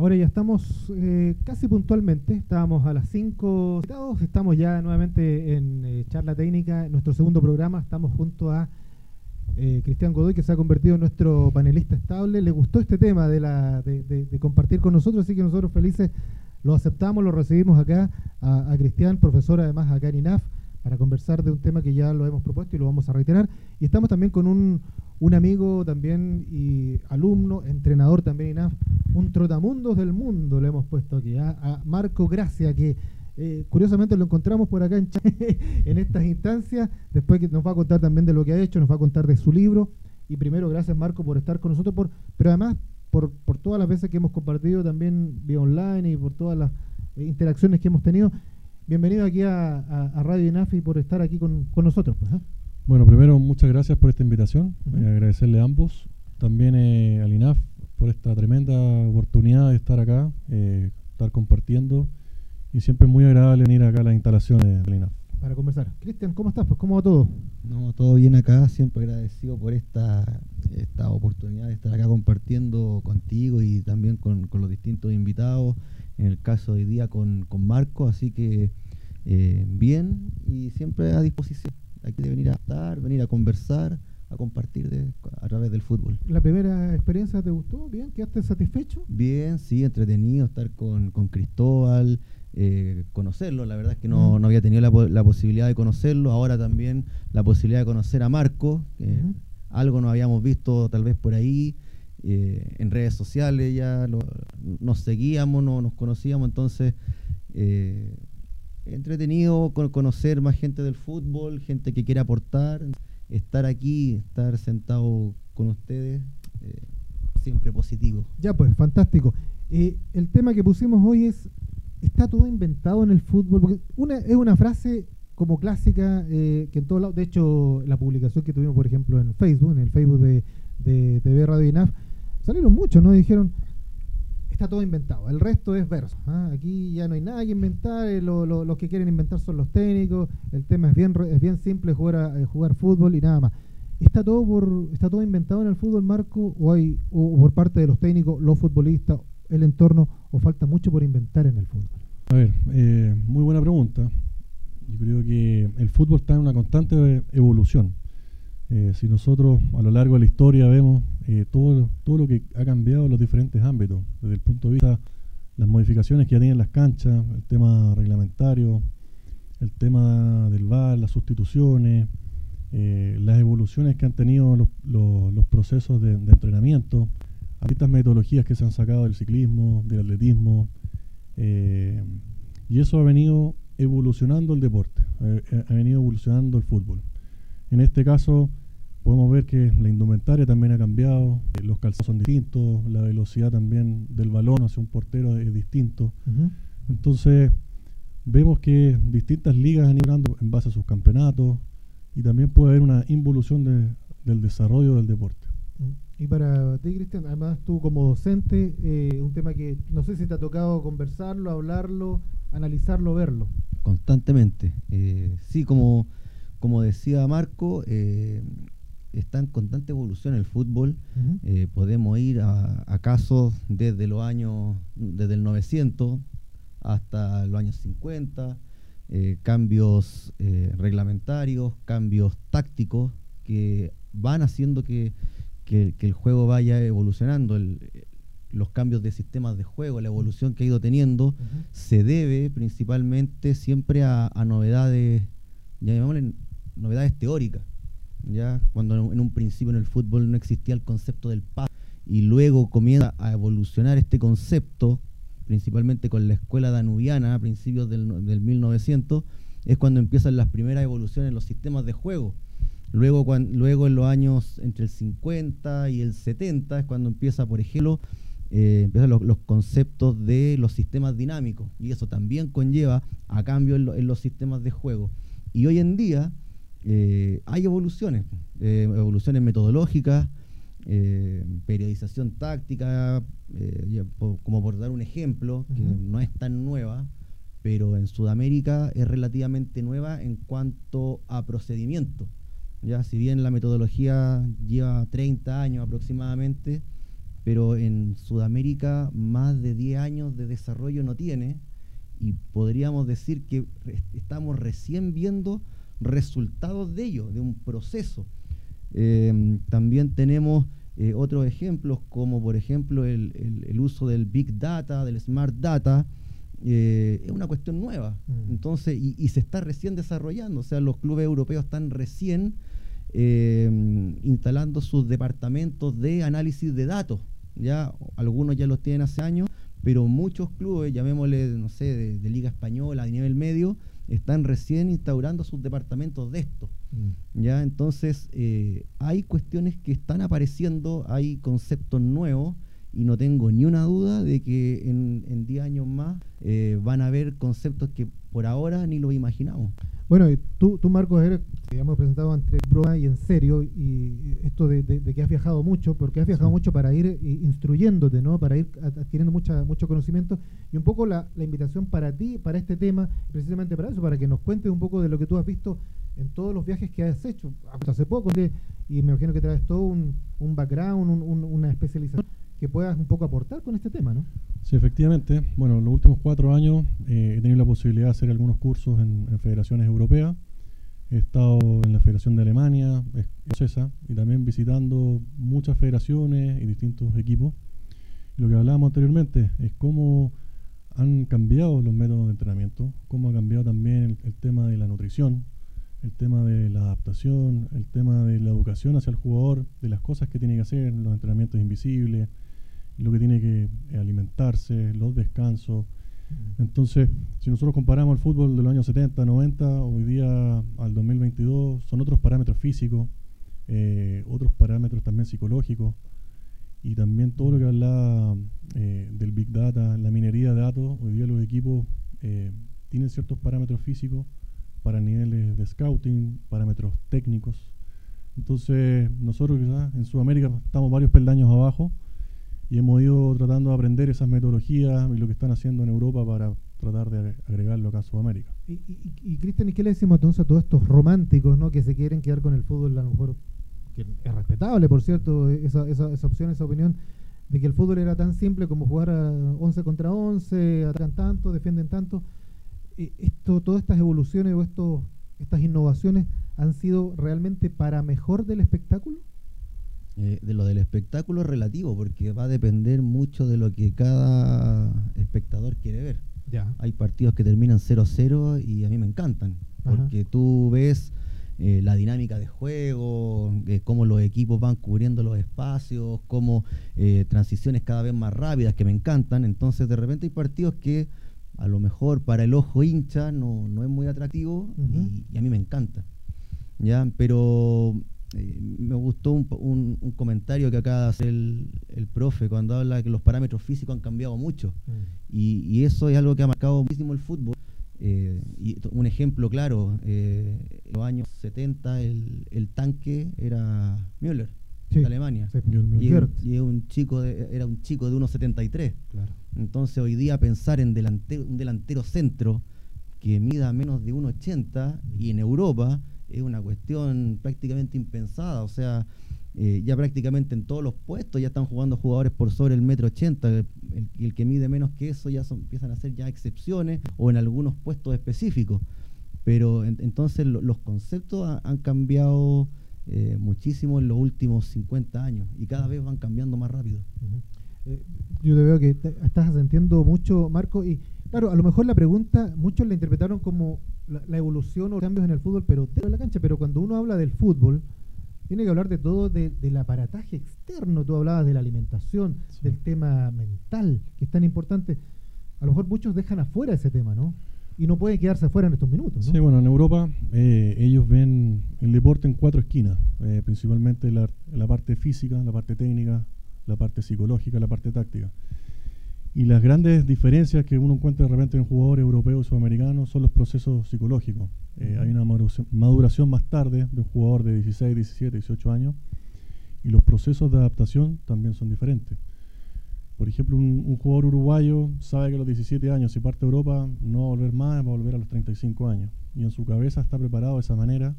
Ahora ya estamos eh, casi puntualmente, estábamos a las 5, estamos ya nuevamente en eh, charla técnica, en nuestro segundo programa, estamos junto a eh, Cristian Godoy, que se ha convertido en nuestro panelista estable. Le gustó este tema de, la, de, compartir con nosotros, así que nosotros felices lo aceptamos, lo recibimos acá a, a Cristian, profesor además acá en INAF, para conversar de un tema que ya lo hemos propuesto y lo vamos a reiterar. Y estamos también con un, un amigo también y alumno, entrenador también INAF, un trotamundos del mundo le hemos puesto aquí, ¿ah? a Marco Gracia, que eh, curiosamente lo encontramos por acá en, en estas instancias, después que nos va a contar también de lo que ha hecho, nos va a contar de su libro. Y primero, gracias Marco por estar con nosotros, por, pero además por, todas las veces que hemos compartido también vía online y por todas las eh, interacciones que hemos tenido. Bienvenido aquí a, Radio INAFI por estar aquí con, nosotros. Pues, ¿ah? Bueno, primero muchas gracias por esta invitación, agradecerle a ambos, también eh, al INAF por esta tremenda oportunidad de estar acá, eh, estar compartiendo y siempre es muy agradable venir acá a las instalaciones del INAF. Para conversar. Cristian, ¿cómo estás? Pues ¿cómo va todo? No, todo bien acá, siempre agradecido por esta, esta oportunidad de estar acá compartiendo contigo y también con, los distintos invitados, en el caso de hoy día con, Marco, así que eh, bien y siempre a disposición. Hay que venir a estar, venir a conversar, a compartir de, a través del fútbol. ¿La primera experiencia te gustó? ¿Bien? ¿Quedaste satisfecho? Bien, sí, entretenido estar con, con Cristóbal, eh, conocerlo. La verdad es que no, no había tenido la, la, posibilidad de conocerlo. Ahora también la posibilidad de conocer a Marco. Algo nos habíamos visto tal vez por ahí. Eh, en redes sociales ya nos seguíamos, no, nos conocíamos. Entonces, eh, entretenido conocer más gente del fútbol, gente que quiere aportar, estar aquí, estar sentado con ustedes, eh, siempre positivo. Ya pues, fantástico. Eh, el tema que pusimos hoy es, ¿está todo inventado en el fútbol? Porque una, es una frase como clásica eh, que en todos lados, de hecho la publicación que tuvimos por ejemplo en Facebook, en el Facebook de, de TV Radio INAF, salieron muchos, ¿no? Dijeron, está todo inventado. El resto es verso. ¿ah? Aquí ya no hay nada que inventar. Eh, los que quieren inventar son los técnicos. El tema es bien, es bien simple jugar, eh, jugar fútbol y nada más. ¿Está todo, por, ¿Está todo inventado en el fútbol, Marco? ¿O, hay, o por parte de los técnicos, los futbolistas, el entorno? ¿O falta mucho por inventar en el fútbol? A ver, eh, muy buena pregunta. Yo creo que el fútbol está en una constante evolución. Eh, si nosotros a lo largo de la historia vemos eh, todo, todo lo que ha cambiado en los diferentes ámbitos, desde el punto de vista las modificaciones que ya tienen las canchas, el tema reglamentario, el tema del VAR, las sustituciones, eh, las evoluciones que han tenido los, los, procesos de, entrenamiento, estas metodologías que se han sacado del ciclismo, del atletismo, y eso ha venido evolucionando el deporte, ha venido evolucionando el fútbol. En este caso, podemos ver que la indumentaria también ha cambiado, eh, los calzados son distintos, la velocidad también del balón hacia un portero es distinto. Entonces, vemos que distintas ligas han ido en base a sus campeonatos y también puede haber una involución del desarrollo del deporte. Y para ti, Cristian, además tú como docente, eh, un tema que no sé si te ha tocado conversarlo, hablarlo, analizarlo, verlo. Constantemente. Eh, sí, como, como decía Marco, eh, está en constante evolución el fútbol. Eh, podemos ir a, casos desde los años, desde el 900 hasta los años 50, eh, cambios eh, reglamentarios, cambios tácticos que van haciendo que, el juego vaya evolucionando. los cambios de sistemas de juego, la evolución que ha ido teniendo, se debe principalmente siempre a, a novedades, ya llamémosle novedades teóricas ya cuando en un principio en el fútbol no existía el concepto del pase y luego comienza a evolucionar este concepto, principalmente con la escuela danubiana a principios del, del 1900, es cuando empiezan las primeras evoluciones en los sistemas de juego. Luego, luego en los años entre el 50 y el 70 es cuando empieza, por ejemplo, eh, empiezan los, conceptos de los sistemas dinámicos y eso también conlleva a cambio en los sistemas de juego. Y hoy en día eh, hay evoluciones, eh, evoluciones metodológicas, eh, periodización táctica, como por dar un ejemplo, que no es tan nueva, pero en Sudamérica es relativamente nueva en cuanto a procedimiento. Ya, si bien la metodología lleva 30 años aproximadamente, pero en Sudamérica más de 10 años de desarrollo no tiene y podríamos decir que estamos recién viendo resultados de ello, de un proceso. Eh, también tenemos eh, otros ejemplos como por ejemplo el, uso del Big Data, del Smart Data, eh, es una cuestión nueva. Mm. Entonces, y, se está recién desarrollando, o sea, los clubes europeos están recién instalando sus departamentos de análisis de datos. Ya algunos ya los tienen hace años, pero muchos clubes, llamémosle, no sé, de, Liga Española, de nivel medio, están recién instaurando sus departamentos de esto. Mm. ¿ya? Entonces, eh, hay cuestiones que están apareciendo, hay conceptos nuevos, y no tengo ni una duda de que en 10 años más eh, van a haber conceptos que por ahora ni lo imaginamos. Bueno, tú, tú Marcos, eres, hemos presentado entre broma y en serio, y esto de, que has viajado mucho, porque has viajado mucho para ir eh, instruyéndote, ¿no? Para ir adquiriendo mucha, mucho conocimiento, y un poco la, la, invitación para ti, para este tema, precisamente para eso, para que nos cuentes un poco de lo que tú has visto en todos los viajes que has hecho, hace poco, y me imagino que traes todo un, un background, una especialización que puedas un poco aportar con este tema, ¿no? Sí, efectivamente. Bueno, en los últimos cuatro años eh, he tenido la posibilidad de hacer algunos cursos en, federaciones europeas. He estado en la Federación de Alemania, escocesa, y también visitando muchas federaciones y distintos equipos. lo que hablábamos anteriormente es cómo han cambiado los métodos de entrenamiento, cómo ha cambiado también el tema de la nutrición, el tema de la adaptación, el tema de la educación hacia el jugador, de las cosas que tiene que hacer, los entrenamientos invisibles, lo que tiene que eh, alimentarse, los descansos. Entonces, si nosotros comparamos el fútbol de los años 70, 90, hoy día al 2022, son otros parámetros físicos, eh, otros parámetros también psicológicos, y también todo lo que habla eh, del Big Data, la minería de datos, hoy día los equipos tienen ciertos parámetros físicos para niveles de scouting, parámetros técnicos. Entonces, nosotros quizás en Sudamérica estamos varios peldaños abajo y hemos ido tratando de aprender esas metodologías y lo que están haciendo en Europa para tratar de agregarlo acá a Sudamérica. Y, y, Cristian, ¿y qué le decimos entonces a todos estos románticos ¿no? que se quieren quedar con el fútbol? A lo mejor, que es respetable, por cierto, esa, esa, esa opción, esa opinión, de que el fútbol era tan simple como jugar a 11 contra 11, atacan tanto, defienden tanto. Esto, todas estas evoluciones o estos, estas innovaciones han sido realmente para mejor del espectáculo? Eh, de lo del espectáculo es relativo, porque va a depender mucho de lo que cada espectador quiere ver. Ya. Hay partidos que terminan 0-0 y a mí me encantan, porque tú ves eh, la dinámica de juego, eh, cómo los equipos van cubriendo los espacios, cómo transiciones cada vez más rápidas que me encantan. Entonces de repente hay partidos que a lo mejor para el ojo hincha no, no es muy atractivo y, y, a mí me encanta. ¿ya? Pero eh, me gustó un, un, comentario que acaba de hacer el, profe cuando habla que los parámetros físicos han cambiado mucho. Mm. Y, eso es algo que ha marcado muchísimo el fútbol. Eh, y un ejemplo claro, eh, en los años 70 el, el tanque era Müller, de Alemania. y, un chico era un chico de 1,73. Claro. Entonces hoy día pensar en un delantero centro que mida menos de 1,80 y en Europa es una cuestión prácticamente impensada. O sea, eh, ya prácticamente en todos los puestos ya están jugando jugadores por sobre el metro ochenta. El, el, que mide menos que eso ya son, empiezan a ser ya excepciones o en algunos puestos específicos. Pero entonces los conceptos han cambiado eh, muchísimo en los últimos 50 años y cada vez van cambiando más rápido. Eh, yo te veo que estás asentiendo mucho, Marco, y claro, a lo mejor la pregunta, muchos la interpretaron como la, evolución o cambios en el fútbol, pero de la cancha. Pero cuando uno habla del fútbol, tiene que hablar de todo del aparataje externo. Tú hablabas de la alimentación, del tema mental, que es tan importante. A lo mejor muchos dejan afuera ese tema, ¿no? Y no pueden quedarse afuera en estos minutos. Sí, bueno, en Europa eh, ellos ven el deporte en cuatro esquinas, eh, principalmente la, la parte física, la parte técnica, la parte psicológica, la parte táctica. Y las grandes diferencias que uno encuentra de repente en un jugador europeo o sudamericano son los procesos psicológicos. Eh, hay una maduración más tarde de un jugador de 16, 17, 18 años y los procesos de adaptación también son diferentes. Por ejemplo, un, jugador uruguayo sabe que a los 17 años, si parte a Europa, no va a volver más, va a volver a los 35 años. Y en su cabeza está preparado de esa manera.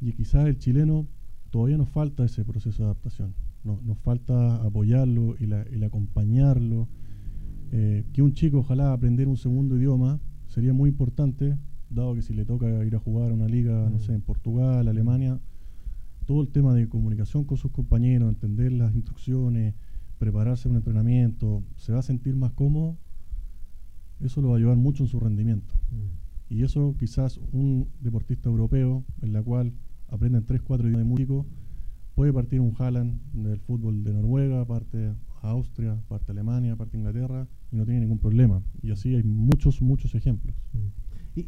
Y quizás el chileno todavía nos falta ese proceso de adaptación. Nos falta apoyarlo y, el acompañarlo. Eh, que un chico ojalá aprender un segundo idioma sería muy importante, dado que si le toca ir a jugar a una liga, no sé, en Portugal, Alemania, todo el tema de comunicación con sus compañeros, entender las instrucciones, prepararse un entrenamiento, se va a sentir más cómodo, eso lo va a ayudar mucho en su rendimiento. Mm. Y eso quizás un deportista europeo, en la cual aprenden 3, 4 idiomas de músico, puede partir un Haaland del fútbol de Noruega, parte a Austria, parte a Alemania, parte a Inglaterra, y no tiene ningún problema. Y así hay muchos, muchos ejemplos. Mm. ¿Y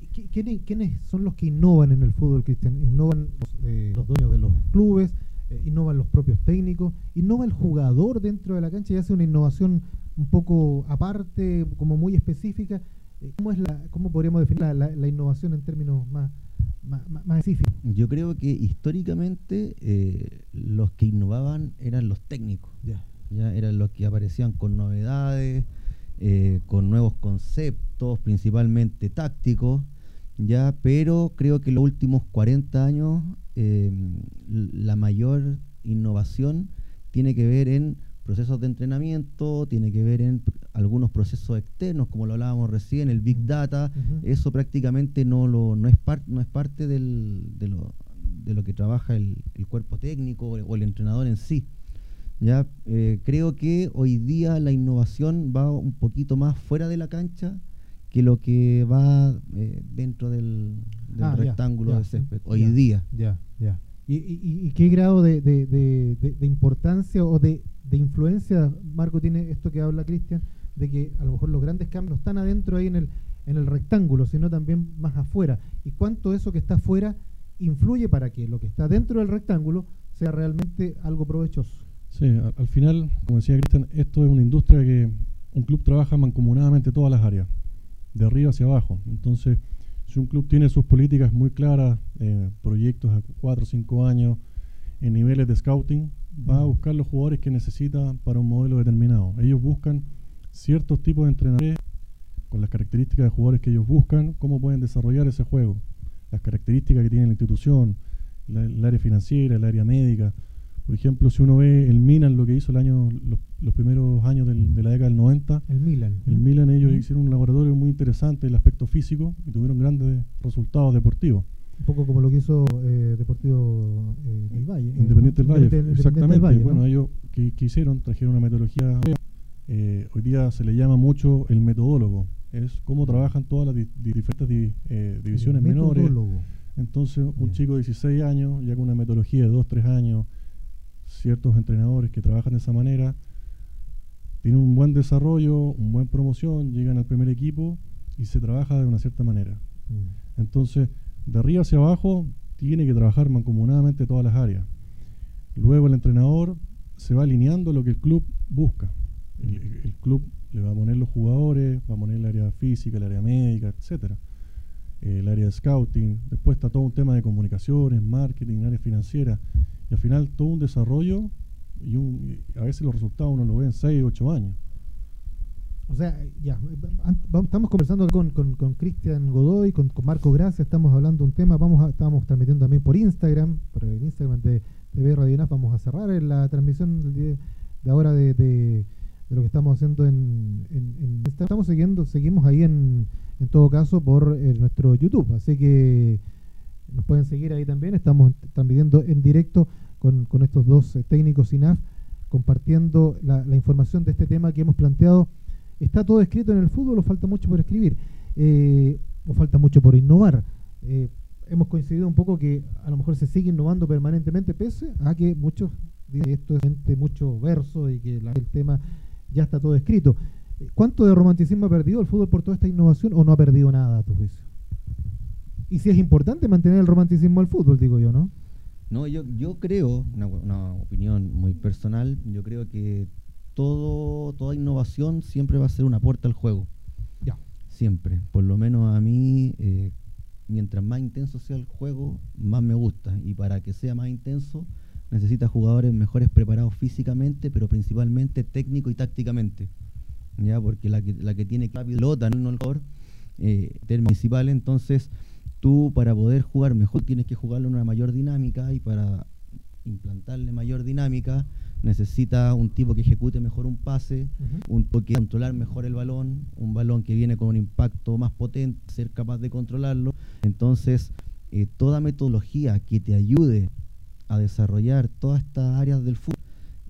quiénes, son los que innovan en el fútbol, Cristian? Innovan los, eh, los dueños de los clubes, eh, innovan los propios técnicos, innova el jugador dentro de la cancha y hace una innovación un poco aparte, como muy específica. Eh, ¿Cómo, es la, cómo podríamos definir la innovación en términos más, más, Yo creo que históricamente eh, los que innovaban eran los técnicos. Ya. ya eran los que aparecían con novedades, eh, con nuevos conceptos, principalmente tácticos. Ya, pero creo que los últimos 40 años eh, la mayor innovación tiene que ver en procesos de entrenamiento, tiene que ver en algunos procesos externos, como lo hablábamos recién, el Big Data, eso prácticamente no, lo, no, es, no es parte del, de, lo, de lo que trabaja el, cuerpo técnico o el entrenador en sí. Ya eh, creo que hoy día la innovación va un poquito más fuera de la cancha que lo que va eh, dentro del, ah, rectángulo de césped. Hoy día. Ya, ya. ¿Y, y, qué grado de, de, de importancia o de de influencia, Marco, tiene esto que habla Cristian, de que a lo mejor los grandes cambios están adentro ahí en el, en el rectángulo, sino también más afuera. ¿Y cuánto eso que está afuera influye para que lo que está dentro del rectángulo sea realmente algo provechoso? Sí, al, final, como decía Cristian, esto es una industria que un club trabaja mancomunadamente todas las áreas, de arriba hacia abajo. Entonces, si un club tiene sus políticas muy claras, eh, proyectos a cuatro o cinco años, en niveles de scouting, va a buscar los jugadores que necesita para un modelo determinado. Ellos buscan ciertos tipos de entrenadores con las características de jugadores que ellos buscan, cómo pueden desarrollar ese juego, las características que tiene la institución, el área financiera, el área médica. Por ejemplo, si uno ve el Milan, lo que hizo el año, los, primeros años de la década del 90, el Milan, el Milan ellos hicieron un laboratorio muy interesante en el aspecto físico y tuvieron grandes resultados deportivos. Un poco como lo que hizo eh, Deportivo eh, del Valle. Eh, Independiente del Valle, exactamente. bueno, ellos que, hicieron, trajeron una metodología. hoy día se le llama mucho el metodólogo. Es cómo trabajan todas las diferentes divisiones menores. Entonces, un chico de 16 años, ya con una metodología de 2, 3 años, ciertos entrenadores que trabajan de esa manera, tienen un buen desarrollo, un buen promoción, llegan al primer equipo y se trabaja de una cierta manera. Mm. Entonces, de arriba hacia abajo tiene que trabajar mancomunadamente todas las áreas. Luego el entrenador se va alineando lo que el club busca. El, club le va a poner los jugadores, va a poner el área física, el área médica, etcétera, el área de scouting. Después está todo un tema de comunicaciones, marketing, área financiera. Y al final todo un desarrollo y, a veces los resultados uno lo ve en 6, 8 años. O sea, ya, estamos conversando con, con, Cristian Godoy, con, Marco Gracia, estamos hablando de un tema, vamos a, estamos transmitiendo también por Instagram, por el Instagram de TV Radio vamos a cerrar la transmisión de, ahora de, de, lo que estamos haciendo en, en, estamos siguiendo, seguimos ahí en, en todo caso por eh, nuestro YouTube, así que nos pueden seguir ahí también, estamos transmitiendo en directo con, con estos dos eh, técnicos INAF, compartiendo la información de este tema que hemos planteado está todo escrito en el fútbol o falta mucho por escribir, eh, o falta mucho por innovar. Eh, hemos coincidido un poco que a lo mejor se sigue innovando permanentemente, pese a que muchos dicen que esto es mucho verso y que el tema ya está todo escrito. Eh, ¿Cuánto de romanticismo ha perdido el fútbol por toda esta innovación o no ha perdido nada a tu juicio? Y si es importante mantener el romanticismo al fútbol, digo yo, ¿no? No, yo, yo creo, una opinión muy personal, yo creo que todo, toda innovación siempre va a ser una puerta al juego. Ya. Siempre. Por lo menos a mí, eh, mientras más intenso sea el juego, más me gusta. Y para que sea más intenso, necesita jugadores mejores preparados físicamente, pero principalmente técnico y tácticamente. ¿Ya? Porque la que, la que tiene la pelota, no el mejor, eh, principal, entonces tú para poder jugar mejor tienes que jugarlo en una mayor dinámica y para implantarle mayor dinámica necesita un tipo que ejecute mejor un pase, un tipo que controlar mejor el balón, un balón que viene con un impacto más potente, ser capaz de controlarlo. Entonces, eh, toda metodología que te ayude a desarrollar todas estas áreas del fútbol,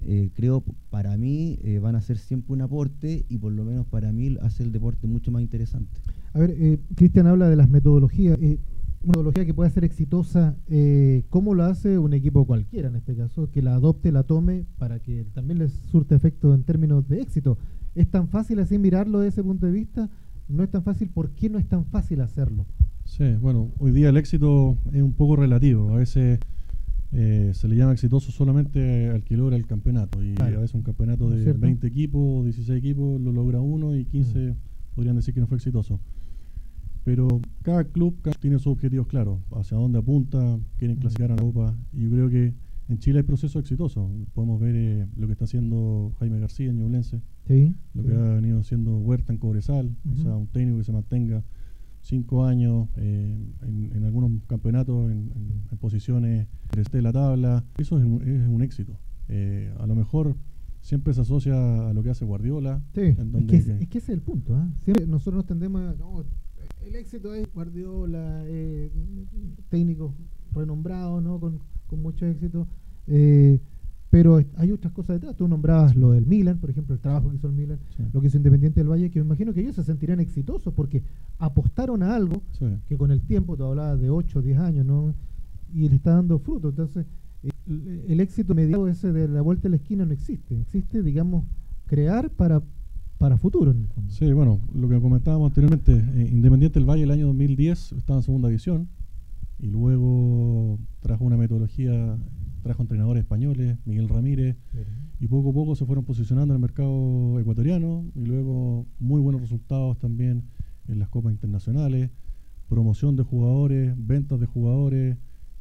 eh, creo para mí eh, van a ser siempre un aporte y por lo menos para mí hace el deporte mucho más interesante. A ver, Cristian habla de las metodologías una metodología que pueda ser exitosa, eh, ¿cómo lo hace un equipo cualquiera en este caso? Que la adopte, la tome para que también les surte efecto en términos de éxito. ¿Es tan fácil así mirarlo desde ese punto de vista? No es tan fácil, ¿por qué no es tan fácil hacerlo? Sí, bueno, hoy día el éxito es un poco relativo. A veces eh, se le llama exitoso solamente al que logra el campeonato. Y a veces un campeonato de 20 equipos, 16 equipos, lo logra uno y 15 mm. podrían decir que no fue exitoso. Pero cada club tiene sus objetivos claros, hacia dónde apunta, quieren clasificar a la Copa. Y yo creo que en Chile hay procesos exitosos. Podemos ver eh, lo que está haciendo Jaime García en Ñublense, lo que ha venido haciendo Huerta en Cobresal, o sea, un técnico que se mantenga cinco años eh, en, algunos campeonatos en, posiciones de la tabla. Eso es un, éxito. Eh, a lo mejor siempre se asocia a lo que hace Guardiola. Sí, es, que es, que ese es el punto. nosotros nos tendemos a el éxito es Guardiola, eh, técnicos renombrados, ¿no? Con, mucho éxito. Eh, pero hay otras cosas detrás. Tú nombrabas lo del Milan, por ejemplo, el trabajo que hizo el Milan, lo que hizo Independiente del Valle, que me imagino que ellos se sentirían exitosos porque apostaron a algo que con el tiempo, tú hablabas de 8 o 10 años, ¿no? Y le está dando fruto. Entonces, el, el éxito mediado ese de la vuelta a la esquina no existe. Existe, digamos, crear para para futuro. Sí, bueno, lo que comentábamos anteriormente, eh, Independiente del Valle el año 2010 estaba en segunda división y luego trajo una metodología, trajo entrenadores españoles, Miguel Ramírez, y poco a poco se fueron posicionando en el mercado ecuatoriano y luego muy buenos resultados también en las copas internacionales, promoción de jugadores, ventas de jugadores.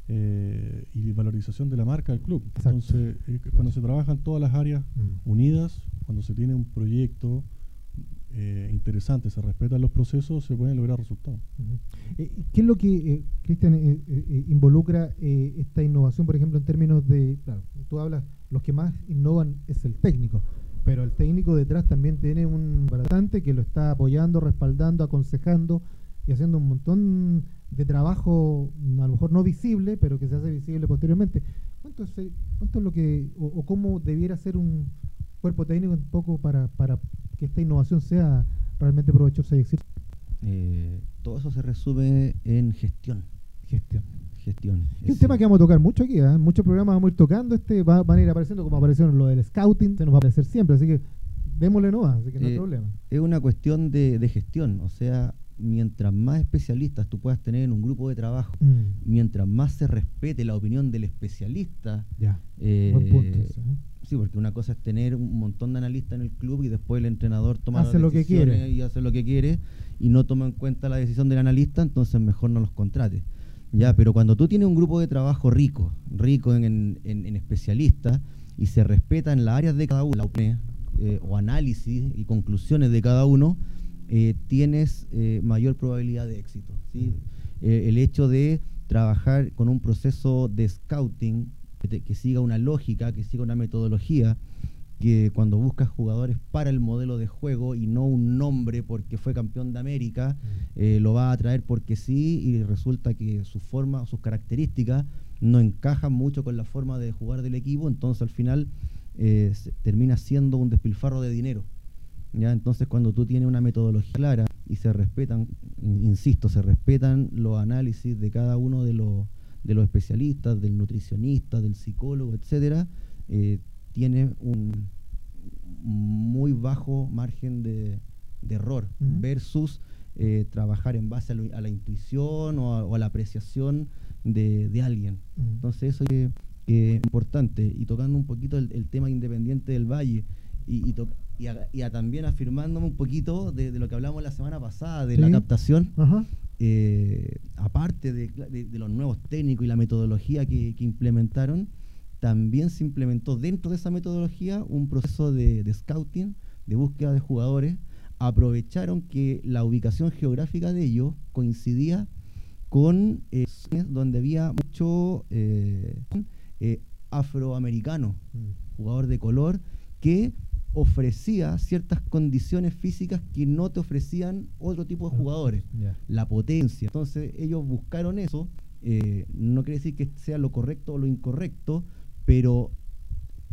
Eh, y valorización de la marca del club. Entonces, eh, cuando se trabajan todas las áreas mm. unidas, cuando se tiene un proyecto eh, interesante, se respetan los procesos, se pueden lograr resultados. Eh, ¿Qué es lo que, eh, Cristian, involucra esta innovación, por ejemplo, en términos de, claro, tú hablas, los que más innovan es el técnico, pero el técnico detrás también tiene un bastante que lo está apoyando, respaldando, aconsejando y haciendo un montón de trabajo, a lo mejor no visible, pero que se hace visible posteriormente. ¿Cuánto es, cuánto es lo que, o cómo debiera ser un, cuerpo técnico un poco para, para que esta innovación sea realmente provechosa y exitosa? Eh, todo eso se resume en gestión. Gestión. Gestión. Es un tema que vamos a tocar mucho aquí, ¿eh? muchos programas vamos a ir tocando, este va, van a ir apareciendo como aparecieron lo del scouting, se nos va a aparecer siempre, así que démosle no, así que no hay eh, problema. Es una cuestión de, de, gestión, o sea, mientras más especialistas tú puedas tener en un grupo de trabajo, mm. mientras más se respete la opinión del especialista, ya. Eh, Buen punto ¿eh? Sí, porque una cosa es tener un montón de analistas en el club y después el entrenador toma hace lo que quiere y hace lo que quiere y no toma en cuenta la decisión del analista, entonces mejor no los contrate. Ya, pero cuando tú tienes un grupo de trabajo rico, rico en, especialistas y se respetan las áreas de cada uno, eh, o análisis y conclusiones de cada uno, eh, tienes eh, mayor probabilidad de éxito. ¿sí? el hecho de trabajar con un proceso de scouting que, siga una lógica, que siga una metodología, que cuando buscas jugadores para el modelo de juego y no un nombre porque fue campeón de América, mm. eh, lo va a traer porque sí y resulta que su forma, sus características no encajan mucho con la forma de jugar del equipo, entonces al final eh, termina siendo un despilfarro de dinero. ¿ya? Entonces cuando tú tienes una metodología clara y se respetan, insisto, se respetan los análisis de cada uno de los de los especialistas, del nutricionista, del psicólogo, etcétera, eh, tiene un muy bajo margen de, error versus eh, trabajar en base a, la intuición o a, la apreciación de, alguien. Entonces eso es, importante. Y tocando un poquito el, tema independiente del Valle y, y, también afirmándome un poquito de, lo que hablamos la semana pasada, de la adaptación. Eh, aparte de, los nuevos técnicos y la metodología que, implementaron, también se implementó dentro de esa metodología un proceso de, scouting, de búsqueda de jugadores. Aprovecharon que la ubicación geográfica de ellos coincidía con eh, donde había mucho eh, afroamericano mm. jugador de color que ofrecía ciertas condiciones físicas que no te ofrecían otro tipo de jugadores. La potencia. Entonces ellos buscaron eso. Eh, no quiere decir que sea lo correcto o lo incorrecto, pero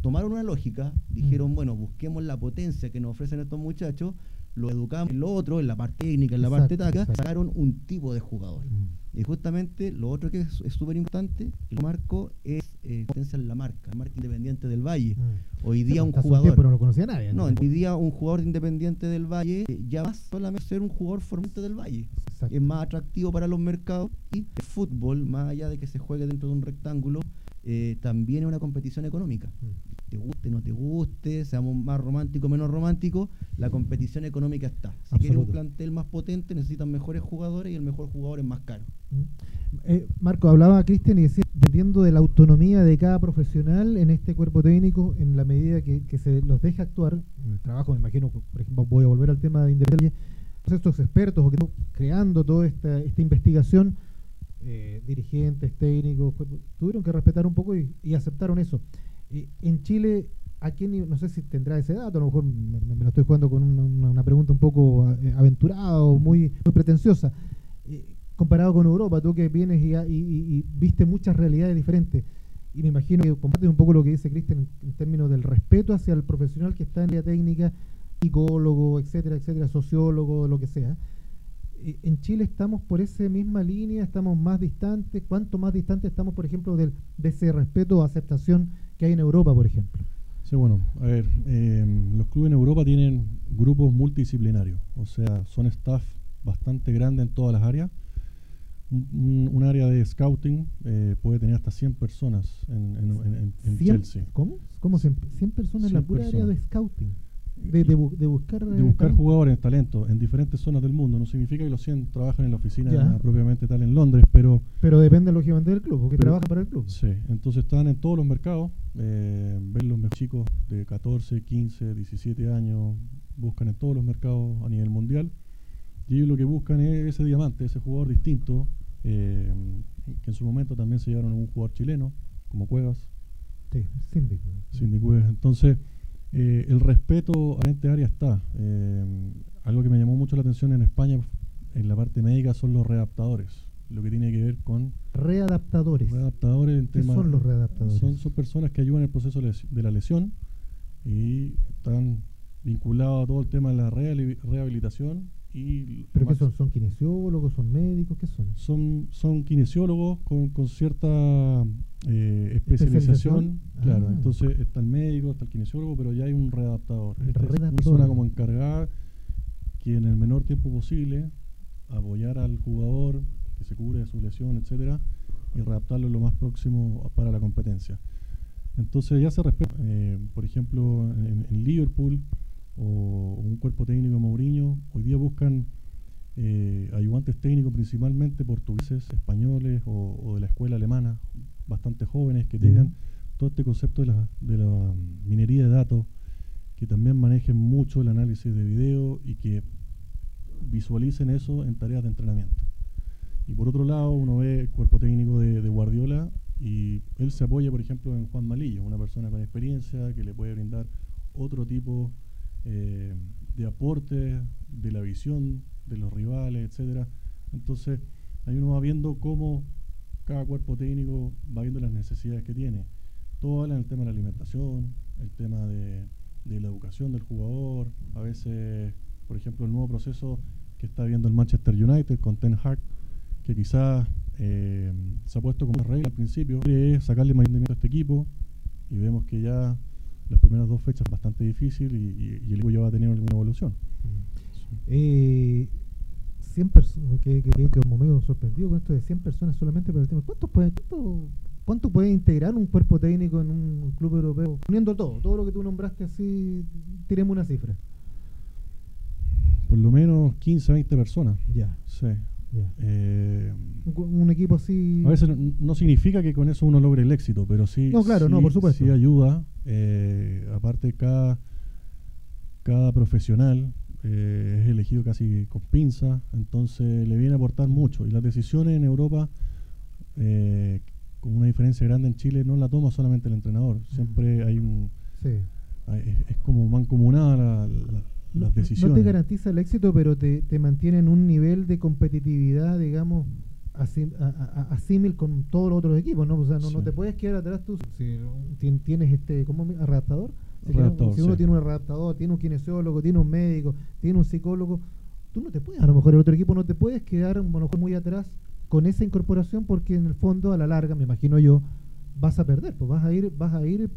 tomaron una lógica, dijeron, mm. bueno, busquemos la potencia que nos ofrecen estos muchachos, lo educamos en lo otro, en la parte técnica, en la parte táctica, sacaron un tipo de jugador. Mm. Y justamente lo otro que es súper importante, lo marco, es eh, potenciar la marca, la marca independiente del Valle. Mm. Hoy día un jugador. no lo conocía nadie. No, hoy día un jugador independiente del Valle eh, ya va solamente ser un jugador formante del Valle. Es más atractivo para los mercados y el fútbol, más allá de que se juegue dentro de un rectángulo, eh, también es una competición económica. Mm. Te guste, no te guste, seamos más románticos, menos románticos, la competición económica está. Si quieres un plantel más potente, necesitan mejores jugadores y el mejor jugador es más caro. Mm. Eh, Marco, hablaba Cristian y decía, dependiendo de la autonomía de cada profesional en este cuerpo técnico, en la medida que, se los deja actuar, en el trabajo, me imagino, por ejemplo, voy a volver al tema de independencia, estos expertos o que creando toda esta, esta investigación, eh, dirigentes, técnicos, tuvieron que respetar un poco y, aceptaron eso. En Chile, ¿a quién, no sé si tendrá ese dato, a lo mejor me, lo estoy jugando con una, pregunta un poco eh, aventurada o muy, muy pretenciosa, eh, comparado con Europa, tú que vienes y, viste muchas realidades diferentes. Y me imagino que compartes un poco lo que dice Cristian en, términos del respeto hacia el profesional que está en la técnica, psicólogo, etcétera, etcétera, sociólogo, lo que sea. Eh, en Chile estamos por esa misma línea, estamos más distantes. ¿Cuánto más distantes estamos, por ejemplo, del, de ese respeto o aceptación que hay en Europa, por ejemplo? Sí, bueno, a ver, em, los clubes en Europa tienen grupos multidisciplinarios, o sea, son staff bastante grande en todas las áreas. Un, área de scouting eh, puede tener hasta 100 personas en, en, Chelsea. ¿Cómo? ¿Cómo 100, personas en la pura área de scouting? De, de, buscar, de buscar jugadores, talento en diferentes zonas del mundo. No significa que los 100 trabajan en la oficina propiamente tal en Londres, pero... Pero depende lógicamente del club, porque trabaja para el club. Sí, entonces están en todos los mercados. Eh, ven los chicos de 14, 15, 17 años, buscan en todos los mercados a nivel mundial. Y ellos lo que buscan es ese diamante, ese jugador distinto, eh, que en su momento también se llevaron a un jugador chileno, como Cuevas. Sí. Cindy Cuevas. Entonces eh, el respeto a este área está. Eh, algo que me llamó mucho la atención en España, en la parte médica, son los readaptadores. Lo que tiene que ver con... Readaptadores. Readaptadores. ¿Qué son los readaptadores? Son, son personas que ayudan en el proceso de la lesión y están vinculados a todo el tema de la rehabilitación ¿Pero qué son? ¿Son kinesiólogos? ¿Son médicos? ¿Qué son? Son, son kinesiólogos con, con cierta eh, especialización. Claro, ah. entonces está el médico, está el kinesiólogo, pero ya hay un readaptador. una persona como encargada que en el menor tiempo posible apoyar al jugador que se cure de su lesión, etcétera, y readaptarlo lo más próximo para la competencia. Entonces ya se respeta, eh, por ejemplo, en Liverpool o un cuerpo técnico de Mourinho, hoy día buscan eh, ayudantes técnicos principalmente portugueses, españoles o, de la escuela alemana, bastante jóvenes que tengan todo este concepto de la, de la minería de datos, que también manejen mucho el análisis de video y que visualicen eso en tareas de entrenamiento. Y por otro lado, uno ve el cuerpo técnico de, de, Guardiola y él se apoya, por ejemplo, en Juan Malillo, una persona con experiencia que le puede brindar otro tipo eh, de aporte, de la visión de los rivales, etcétera. Entonces, ahí uno va viendo cómo cada cuerpo técnico va viendo las necesidades que tiene. Todo habla del tema de la alimentación, el tema de, la educación del jugador, a veces, por ejemplo, el nuevo proceso que está viendo el Manchester United con Ten Hag, que quizás eh, se ha puesto como regla al principio, es sacarle más rendimiento a este equipo y vemos que ya las primeras dos fechas bastante difícil y, el equipo ya va a tener alguna evolución. Eh, 100 personas, que, que, como medio sorprendido con esto de 100 personas solamente para el tema. ¿Cuánto puede, cuánto, puede integrar un cuerpo técnico en un club europeo? Uniendo todo, todo lo que tú nombraste así, tiremos una cifra. Por lo menos 15, 20 personas. Ya. Sí. Eh, un, equipo así. A veces no, significa que con eso uno logre el éxito, pero sí, no, claro, no, por supuesto. sí ayuda. Eh, aparte, cada, cada profesional eh, es elegido casi con pinza, entonces le viene a aportar mucho. Y las decisiones en Europa, con una diferencia grande en Chile, no la toma solamente el entrenador. Siempre hay un Es, como mancomunada la, las decisiones. No te garantiza el éxito, pero te, te mantiene en un nivel de competitividad, digamos, asímil con todos los otros equipos, ¿no? O sea, no, no te puedes quedar atrás tú si tienes este, ¿cómo? ¿Adaptador? Si, uno tiene un adaptador, tiene un kinesiólogo, tiene un médico, tiene un psicólogo, tú no te puedes, a lo mejor el otro equipo no te puedes quedar muy atrás con esa incorporación porque en el fondo a la larga, me imagino yo, vas a perder, pues vas a ir, vas a ir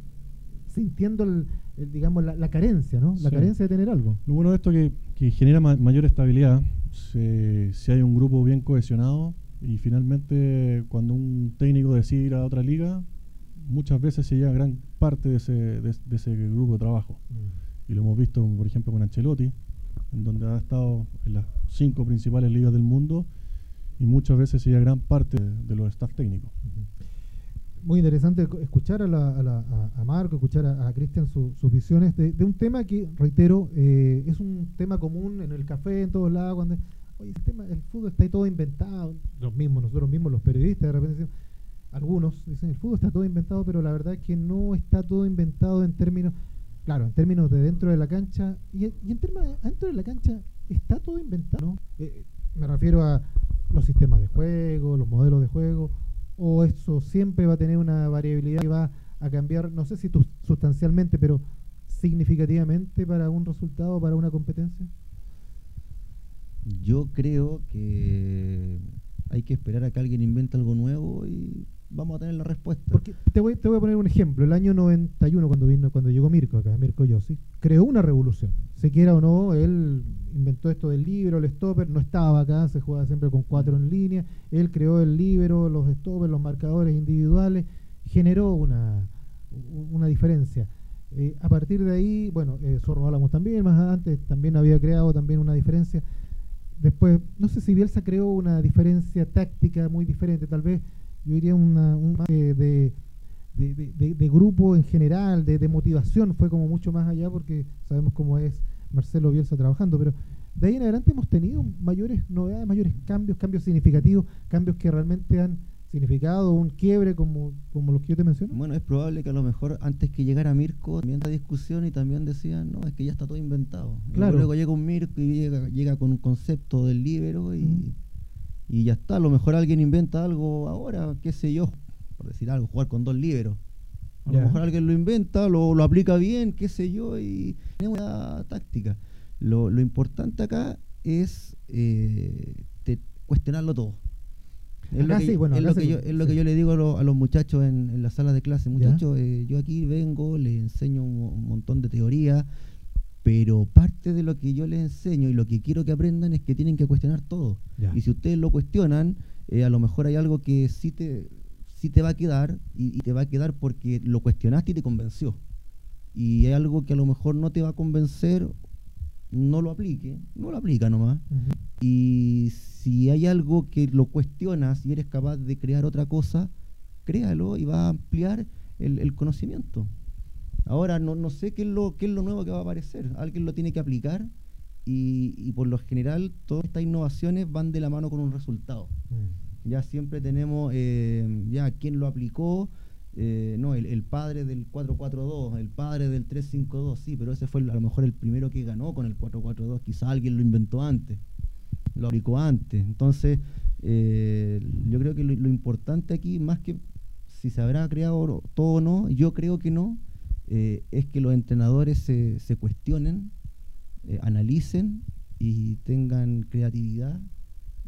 sintiendo el, digamos la, carencia, ¿no? La carencia de tener algo. Lo bueno de esto es que, genera mayor estabilidad. si hay un grupo bien cohesionado y finalmente cuando un técnico decide ir a otra liga, muchas veces se lleva gran parte de ese, de, ese grupo de trabajo. Mm. Y lo hemos visto, por ejemplo, con Ancelotti, en donde ha estado en las cinco principales ligas del mundo y muchas veces se lleva gran parte de, los staff técnicos muy interesante escuchar a, la, a, Marco, escuchar a, Cristian sus visiones de, un tema que, reitero, eh, es un tema común en el café, en todos lados, cuando, el, fútbol está ahí todo inventado, los mismos, nosotros mismos, los periodistas, de repente algunos dicen, el fútbol está todo inventado, pero la verdad es que no está todo inventado en términos, claro, en términos de dentro de la cancha, y, en términos dentro de la cancha está todo inventado, ¿no? Eh, me refiero a los sistemas de juego, los modelos de juego, o eso siempre va a tener una variabilidad que va a cambiar, no sé si sustancialmente, pero significativamente para un resultado, para una competencia? Yo creo que hay que esperar a que alguien invente algo nuevo y vamos a tener la respuesta. Porque te voy, te voy a poner un ejemplo. El año 91, cuando vino cuando llegó Mirko acá, Mirko Yossi, creó una revolución. Se quiera o no, él inventó esto del libro, el stopper, no estaba acá, se jugaba siempre con cuatro en línea. Él creó el libro, los stoppers, los marcadores individuales, generó una, una diferencia. Eh, a partir de ahí, bueno, eh, Zorro Álamos también, más antes también había creado también una diferencia. Después, no sé si Bielsa creó una diferencia táctica muy diferente, tal vez yo diría una, un de, de, de, grupo en general, de, motivación, fue como mucho más allá porque sabemos cómo es Marcelo Bielsa trabajando, pero de ahí en adelante hemos tenido mayores novedades, mayores cambios, cambios significativos, cambios que realmente han significado un quiebre como, como los que yo te menciono? Bueno, es probable que a lo mejor antes que llegara Mirko, también la discusión y también decían, no, es que ya está todo inventado. Claro. luego llega un Mirko y llega, llega con un concepto del libero y, y ya está. A lo mejor alguien inventa algo ahora, qué sé yo, por decir algo, jugar con dos liberos. A lo mejor alguien lo inventa, lo, lo, aplica bien, qué sé yo, y tiene una táctica. Lo, lo importante acá es eh, cuestionarlo todo. Es lo, que, bueno, es lo, que, yo, es lo que yo le digo a, los muchachos en, en, la sala de clase. Muchachos, eh, yo aquí vengo, les enseño un, montón de teoría, pero parte de lo que yo les enseño y lo que quiero que aprendan es que tienen que cuestionar todo. Y si ustedes lo cuestionan, eh, a lo mejor hay algo que sí te, sí te va a quedar y, te va a quedar porque lo cuestionaste y te convenció. Y hay algo que a lo mejor no te va a convencer no lo aplique, no lo aplica nomás. Y si hay algo que lo cuestionas y eres capaz de crear otra cosa, créalo y va a ampliar el, conocimiento. Ahora no, no, sé qué es, lo, qué es lo nuevo que va a aparecer. Alguien lo tiene que aplicar y, y por lo general todas estas innovaciones van de la mano con un resultado. Mm. Ya siempre tenemos, eh, ya quién lo aplicó, eh, no, el, padre del 442, el padre del 352, sí, pero ese fue a lo mejor el primero que ganó con el 442, quizá alguien lo inventó antes, lo aplicó antes. Entonces, eh, yo creo que lo, importante aquí, más que si se habrá creado todo o no, yo creo que no, eh, es que los entrenadores se, se cuestionen, analicen y tengan creatividad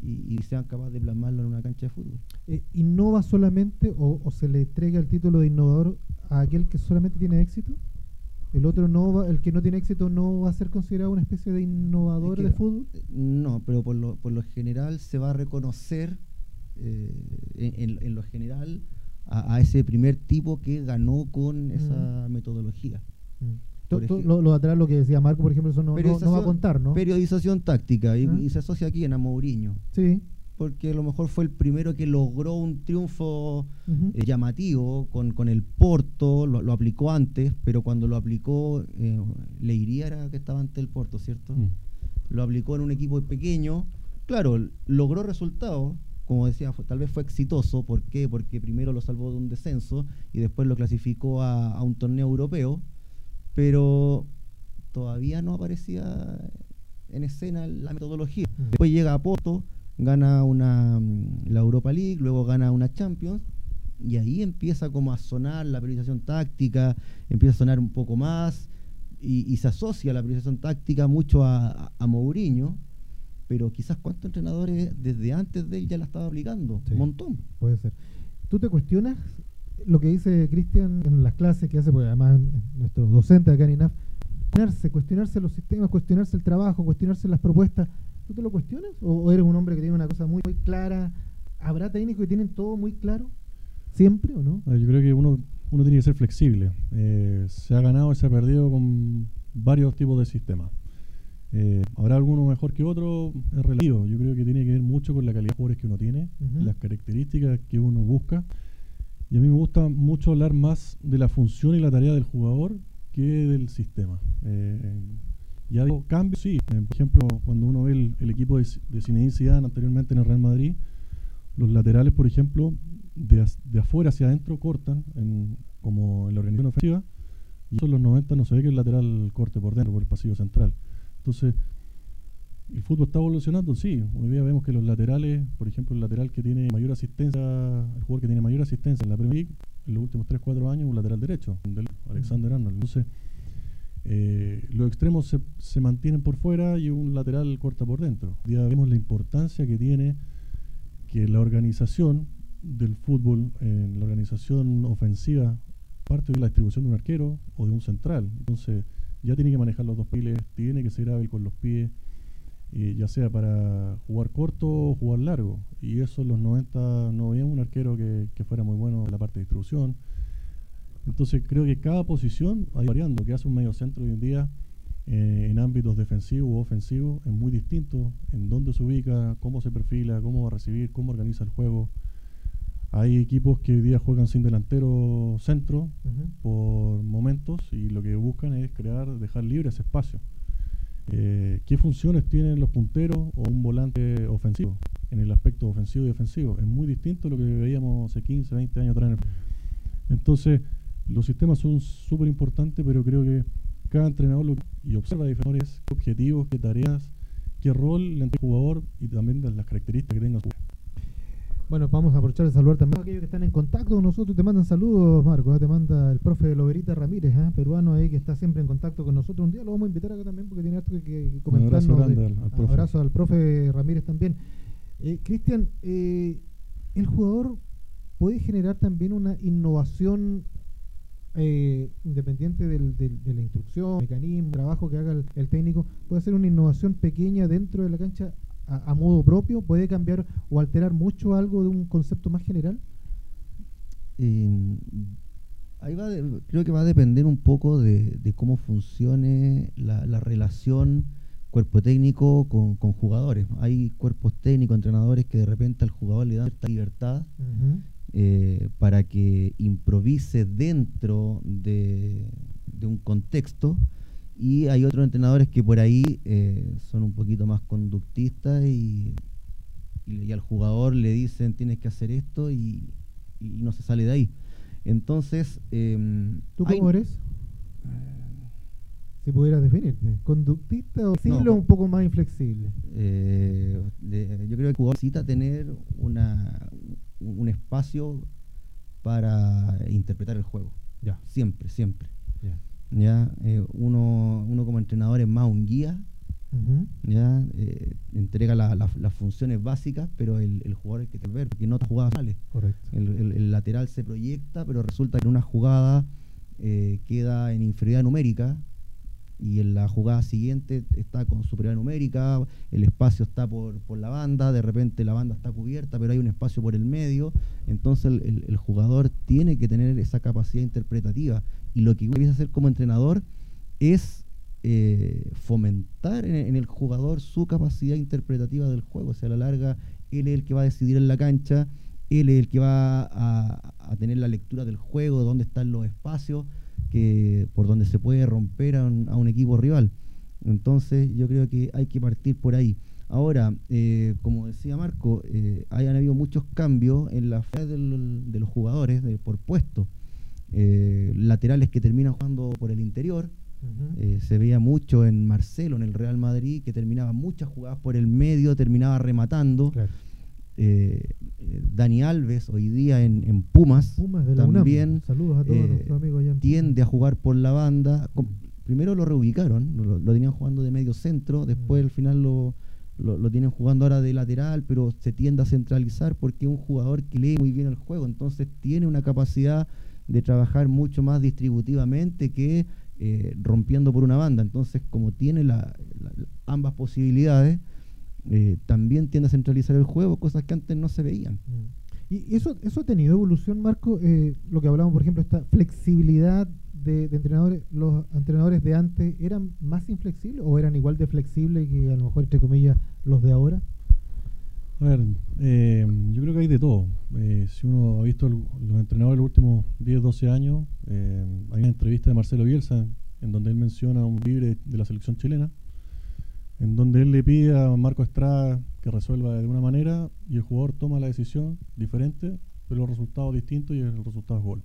y, sean capaces de plasmarlo en una cancha de fútbol. Eh, ¿Innova solamente o, se le entrega el título de innovador a aquel que solamente tiene éxito? ¿El otro no va, el que no tiene éxito no va a ser considerado una especie de innovador de fútbol? Eh, no, pero por lo, por lo general se va a reconocer eh, en, lo general a, ese primer tipo que ganó con esa metodología. Mm lo, lo, atrás, lo que decía Marco, por ejemplo, eso no, no, va a contar, ¿no? Periodización táctica, y, ah. se asocia aquí en a Mourinho. Sí. Porque a lo mejor fue el primero que logró un triunfo eh, llamativo con, con, el Porto, lo, aplicó antes, pero cuando lo aplicó, eh, le iría era que estaba ante el Porto, ¿cierto? Mm. Lo aplicó en un equipo pequeño, claro, logró resultados, como decía, tal vez fue exitoso. ¿Por qué? Porque primero lo salvó de un descenso y después lo clasificó a, a un torneo europeo pero todavía no aparecía en escena la metodología. Mm. Después llega a Porto, gana una mm, la Europa League, luego gana una Champions y ahí empieza como a sonar la priorización táctica, empieza a sonar un poco más y, y se asocia la priorización táctica mucho a, a, a Mourinho, pero quizás cuántos entrenadores desde antes de él ya la estaba aplicando, Sí. un montón. Puede ser. ¿Tú te cuestionas lo que dice Cristian en las clases que hace, porque además es nuestro docente acá en INAF, cuestionarse, cuestionarse los sistemas, cuestionarse el trabajo, cuestionarse las propuestas? ¿Tú te lo cuestionas? ¿O, eres un hombre que tiene una cosa muy, muy clara? ¿Habrá técnicos que tienen todo muy claro? ¿Siempre o no? Yo creo que uno, uno tiene que ser flexible. Eh, se ha ganado y se ha perdido con varios tipos de sistemas. Eh, habrá alguno mejor que otro, es relativo. Yo creo que tiene que ver mucho con la calidad de jugadores que uno tiene, las características que uno busca. Y a mí me gusta mucho hablar más de la función y la tarea del jugador que del sistema. Eh, ya digo, cambios, sí. Eh, por ejemplo, cuando uno ve el, el equipo de, de Zinedine Zidane anteriormente en el Real Madrid, los laterales, por ejemplo, de, as- de afuera hacia adentro cortan, en- como en la organización ofensiva, y eso en los 90 no se ve que el lateral corte por dentro, por el pasillo central. Entonces, ¿el fútbol está evolucionando? Sí. Hoy día vemos que los laterales, por ejemplo, el lateral que tiene mayor asistencia, el jugador que tiene mayor asistencia en la Premier League, en los últimos 3-4 años, un lateral derecho, Alexander Arnold. Entonces, eh, los extremos se, se mantienen por fuera y un lateral corta por dentro. Día vemos la importancia que tiene que la organización del fútbol, en la organización ofensiva, parte de la distribución de un arquero o de un central. Entonces, ya tiene que manejar los dos piles, tiene que ser hábil con los pies, eh, ya sea para jugar corto o jugar largo. Y eso en los 90 no había un arquero que, que fuera muy bueno en la parte de distribución. Entonces creo que cada posición va variando. Que hace un medio centro hoy en día eh, en ámbitos defensivos o ofensivos es muy distinto. En dónde se ubica, cómo se perfila, cómo va a recibir, cómo organiza el juego. Hay equipos que hoy día juegan sin delantero centro por momentos y lo que buscan es crear, dejar libre ese espacio. Eh, ¿Qué funciones tienen los punteros o un volante ofensivo en el aspecto ofensivo y defensivo? Es muy distinto a lo que veíamos hace 15, 20 años atrás. en el- Entonces, los sistemas son súper importantes, pero creo que cada entrenador lo- y observa diferentes objetivos, qué tareas, qué rol le entrega el jugador y también las características que tenga su Bueno, vamos a aprovechar de saludar también a aquellos que están en contacto con nosotros. Te mandan saludos, Marco. ¿ah? Te manda el profe Loberita Ramírez, ¿ah? peruano ahí que está siempre en contacto con nosotros. Un día lo vamos a invitar acá también porque tiene harto que, que Un comentarnos. abrazo grande de- al- al profe. abrazo al profe Ramírez también. Eh, Cristian, eh, el jugador puede generar también una innovación eh, independiente del- del- de la instrucción, mecanismo, trabajo que haga el, el técnico, puede ser una innovación pequeña dentro de la cancha a, a modo propio, puede cambiar o alterar mucho algo de un concepto más general. Eh, ahí va de- creo que va a depender un poco de, de cómo funcione la, la relación cuerpo técnico con, con jugadores. Hay cuerpos técnicos, entrenadores que de repente al jugador le dan cierta libertad eh, para que improvise dentro de, de un contexto y hay otros entrenadores que por ahí eh, son un poquito más conductistas y, y, y al jugador le dicen tienes que hacer esto y, y no se sale de ahí. Entonces, em, ¿Tú hay- cómo eres? Si pudieras definirte, ¿conductista o flexible No, o un poco más inflexible? Eh, yo creo que el jugador necesita tener una, un espacio para interpretar el juego. Ya, Siempre, siempre. ya. ¿ya? Eh, uno, uno como entrenador es más un guía. ¿ya? Eh, entrega la- la- las funciones básicas, pero el, el jugador es el que que ver, porque no te jugadas sale. Correcto. El, el- el lateral se proyecta, pero resulta que en una jugada eh, queda en inferioridad numérica y en la jugada siguiente está con superioridad numérica, el espacio está por, por la banda, de repente la banda está cubierta, pero hay un espacio por el medio, entonces el, jugador tiene que tener esa capacidad interpretativa. Y lo que empieza hacer como entrenador es eh, fomentar en, el jugador su capacidad interpretativa del juego, o sea, a la larga él es el que va a decidir en la cancha, él es el que va a tener la lectura del juego, dónde están los espacios, que por donde se puede romper a un, a un equipo rival. Entonces yo creo que hay que partir por ahí. Ahora, eh, como decía Marco, eh, hayan habido muchos cambios en la fe del- de los jugadores de- por puesto. Eh, laterales que terminan jugando por el interior, Eh, se veía mucho en Marcelo, en el Real Madrid, que terminaba muchas jugadas por el medio, terminaba rematando. Eh, eh, Dani Alves, hoy día en, Pumas, también tiende a jugar por la banda. primero lo reubicaron, lo, tenían jugando de medio centro, después al final lo, lo, tienen jugando ahora de lateral, pero se tiende a centralizar porque es un jugador que lee muy bien el juego, entonces tiene una capacidad de trabajar mucho más distributivamente que eh, rompiendo por una banda. Entonces, como tiene ambas posibilidades, eh, también tiende a centralizar el juego, cosas que antes no se veían. Mm. ¿Y eso, eso ha tenido evolución, Marco? Eh, lo que hablamos, por ejemplo, esta flexibilidad de, entrenadores, los entrenadores de antes, ¿eran más inflexibles o eran igual de flexibles que a lo mejor, entre comillas, los de ahora? A ver, eh, yo creo que hay de todo. Eh, si uno ha visto los entrenadores de los últimos 10, 12 años, eh, hay una entrevista de Marcelo Bielsa en donde él menciona un libre de la selección chilena, en donde él le pide a Marco Estrada que resuelva de una manera y el jugador toma la decisión diferente, pero los resultados distintos y el resultado es gol.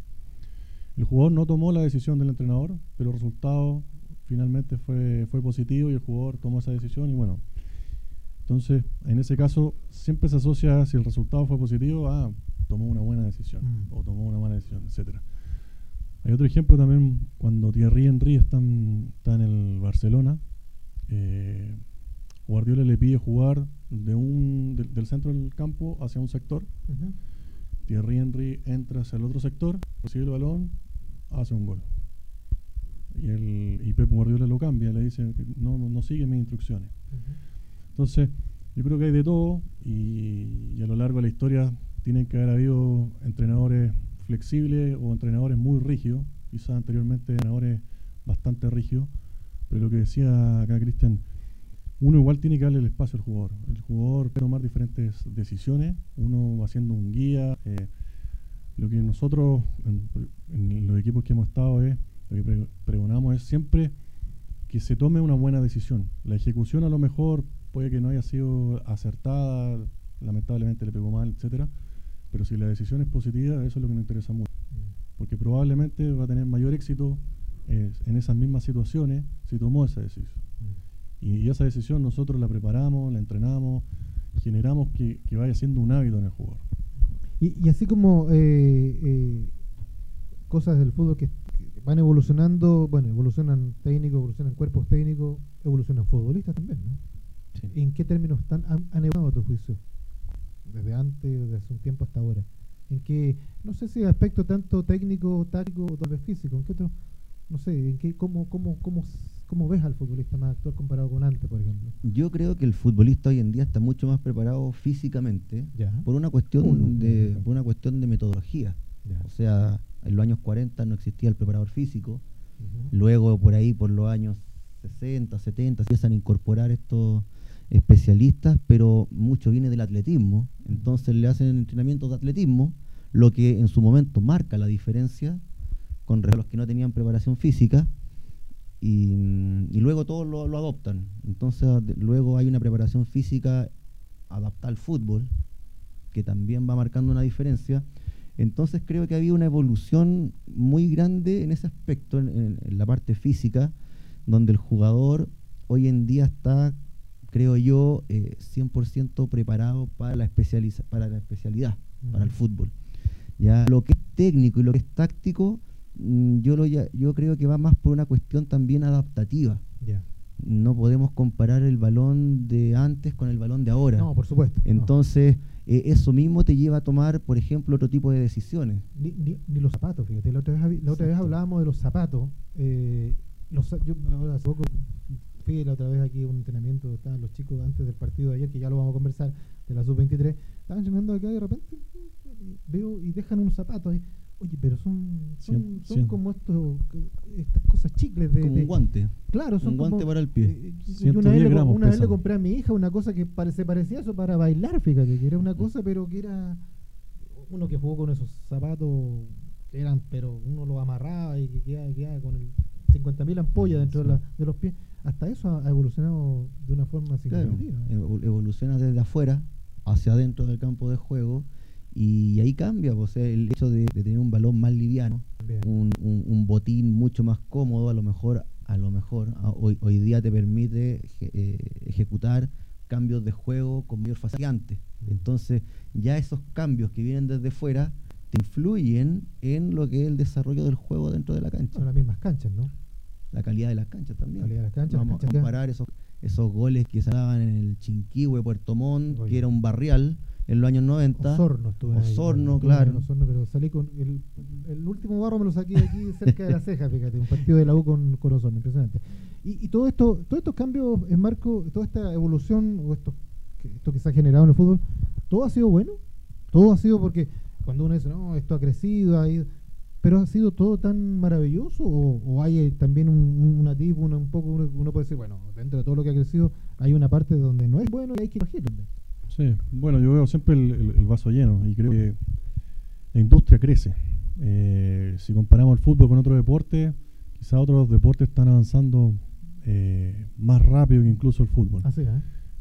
El jugador no tomó la decisión del entrenador, pero el resultado finalmente fue, fue positivo y el jugador tomó esa decisión y bueno, entonces, en ese caso, siempre se asocia, si el resultado fue positivo, a tomó una buena decisión mm. o tomó una mala decisión, etcétera. Hay otro ejemplo también cuando Thierry Henry está en, está en el Barcelona. Eh, Guardiola le pide jugar de un, del centro del campo hacia un sector. Thierry Henry entra hacia el otro sector, recibe el balón, hace un gol. Y, el, y Pep Guardiola lo cambia, le dice que no, no sigue mis instrucciones. Entonces, yo creo que hay de todo y, a lo largo de la historia tienen que haber habido entrenadores flexibles o entrenadores muy rígidos, quizás anteriormente entrenadores bastante rígidos, pero lo que decía acá Cristian, uno igual tiene que darle el espacio al jugador. El jugador puede tomar diferentes decisiones, uno va siendo un guía. Eh, lo que nosotros en, los equipos que hemos estado es, lo que pregonamos es siempre que se tome una buena decisión. La ejecución a lo mejor puede que no haya sido acertada, lamentablemente le pegó mal, etcétera, pero si la decisión es positiva, eso es lo que nos interesa mucho, mm. porque probablemente va a tener mayor éxito eh, en esas mismas situaciones si tomó esa decisión. Mm. Y, esa decisión nosotros la preparamos, la entrenamos, generamos que, vaya siendo un hábito en el jugador. Y, así como eh, eh, cosas del fútbol que, van evolucionando, bueno, evolucionan técnicos, evolucionan cuerpos técnicos, evolucionan futbolistas también, ¿no? ¿En qué términos están, han, evolucionado a tu juicio? Desde antes, desde hace un tiempo hasta ahora. ¿En qué, no sé si aspecto tanto técnico, táctico o tal vez físico? ¿En qué otro, no sé, en qué, cómo, cómo, cómo, cómo ves al futbolista más actual comparado con antes, por ejemplo? Yo creo que el futbolista hoy en día está mucho más preparado físicamente por una cuestión de por una cuestión de metodología. O sea, en los años 40 no existía el preparador físico. Luego por ahí por los años 60, 70 empiezan a incorporar estos especialistas, pero mucho viene del atletismo. Entonces le hacen entrenamientos de atletismo, lo que en su momento marca la diferencia con los que no tenían preparación física. Y, luego todos lo, adoptan. Entonces luego hay una preparación física adaptada al fútbol, que también va marcando una diferencia. Entonces creo que había una evolución muy grande en ese aspecto, en la parte física, donde el jugador hoy en día está creo yo, eh, 100% preparado para la, especializa para la especialidad, para el fútbol. Ya lo que es técnico y lo que es táctico, yo, lo yo creo que va más por una cuestión también adaptativa. No podemos comparar el balón de antes con el balón de ahora. No, por supuesto. Entonces, eh, eso mismo te lleva a tomar, por ejemplo, otro tipo de decisiones. Ni, ni, los zapatos, fíjate. La otra vez, la otra vez hablábamos de los zapatos. Eh, los, yo ahora hace poco fui la otra vez aquí a un entrenamiento, estaban los chicos antes del partido de ayer, que ya lo vamos a conversar, de la sub-23, estaban entrenando acá y de repente veo y dejan unos zapatos ahí. Oye, pero son, son, son como estos, estas cosas chicles de... Como un guante. Claro, son un guante para el pie. Eh, yo una vez, le, una vez le compré a mi hija una cosa que parece, parecía eso para bailar, fíjate, que era una cosa, pero que era uno que jugó con esos zapatos, eran, pero uno los amarraba y que quedaba, quedaba con el 50.000 ampollas dentro de, de los pies hasta eso ha evolucionado de una forma significativa. evoluciona desde afuera hacia adentro del campo de juego y ahí cambia, pues, o sea, el hecho de, tener un balón más liviano, un, botín mucho más cómodo, a lo mejor a lo mejor hoy, hoy día te permite eh, ejecutar cambios de juego con mayor facilidad. Entonces, ya esos cambios que vienen desde fuera te influyen en lo que es el desarrollo del juego dentro de la cancha. Son las mismas canchas, ¿no? La calidad de las canchas también. calidad de las canchas, Vamos a comparar esos, esos goles que se daban en el Chinquihue, Puerto Montt, que era un barrial en los años 90. Osorno estuve Osorno, claro. Osorno, pero salí con el, el, último barro me lo saqué aquí cerca de la ceja, fíjate, un partido de la U con, con Osorno, impresionante. Y, y, todo esto, todos estos cambios, en marco, toda esta evolución o esto que, esto que se ha generado en el fútbol, todo ha sido bueno, todo ha sido porque cuando uno dice, no, esto ha crecido, ha ido, pero ha sido todo tan maravilloso o, hay eh, también un, una tip, un poco, uno, puede decir, bueno, dentro de todo lo que ha crecido hay una parte donde no es bueno y hay que corregir. Sí, bueno, yo veo siempre el, vaso lleno y creo que la industria crece. Eh, si comparamos el fútbol con otros deportes, quizás otros deportes están avanzando eh, más rápido que incluso el fútbol. Así ¿eh?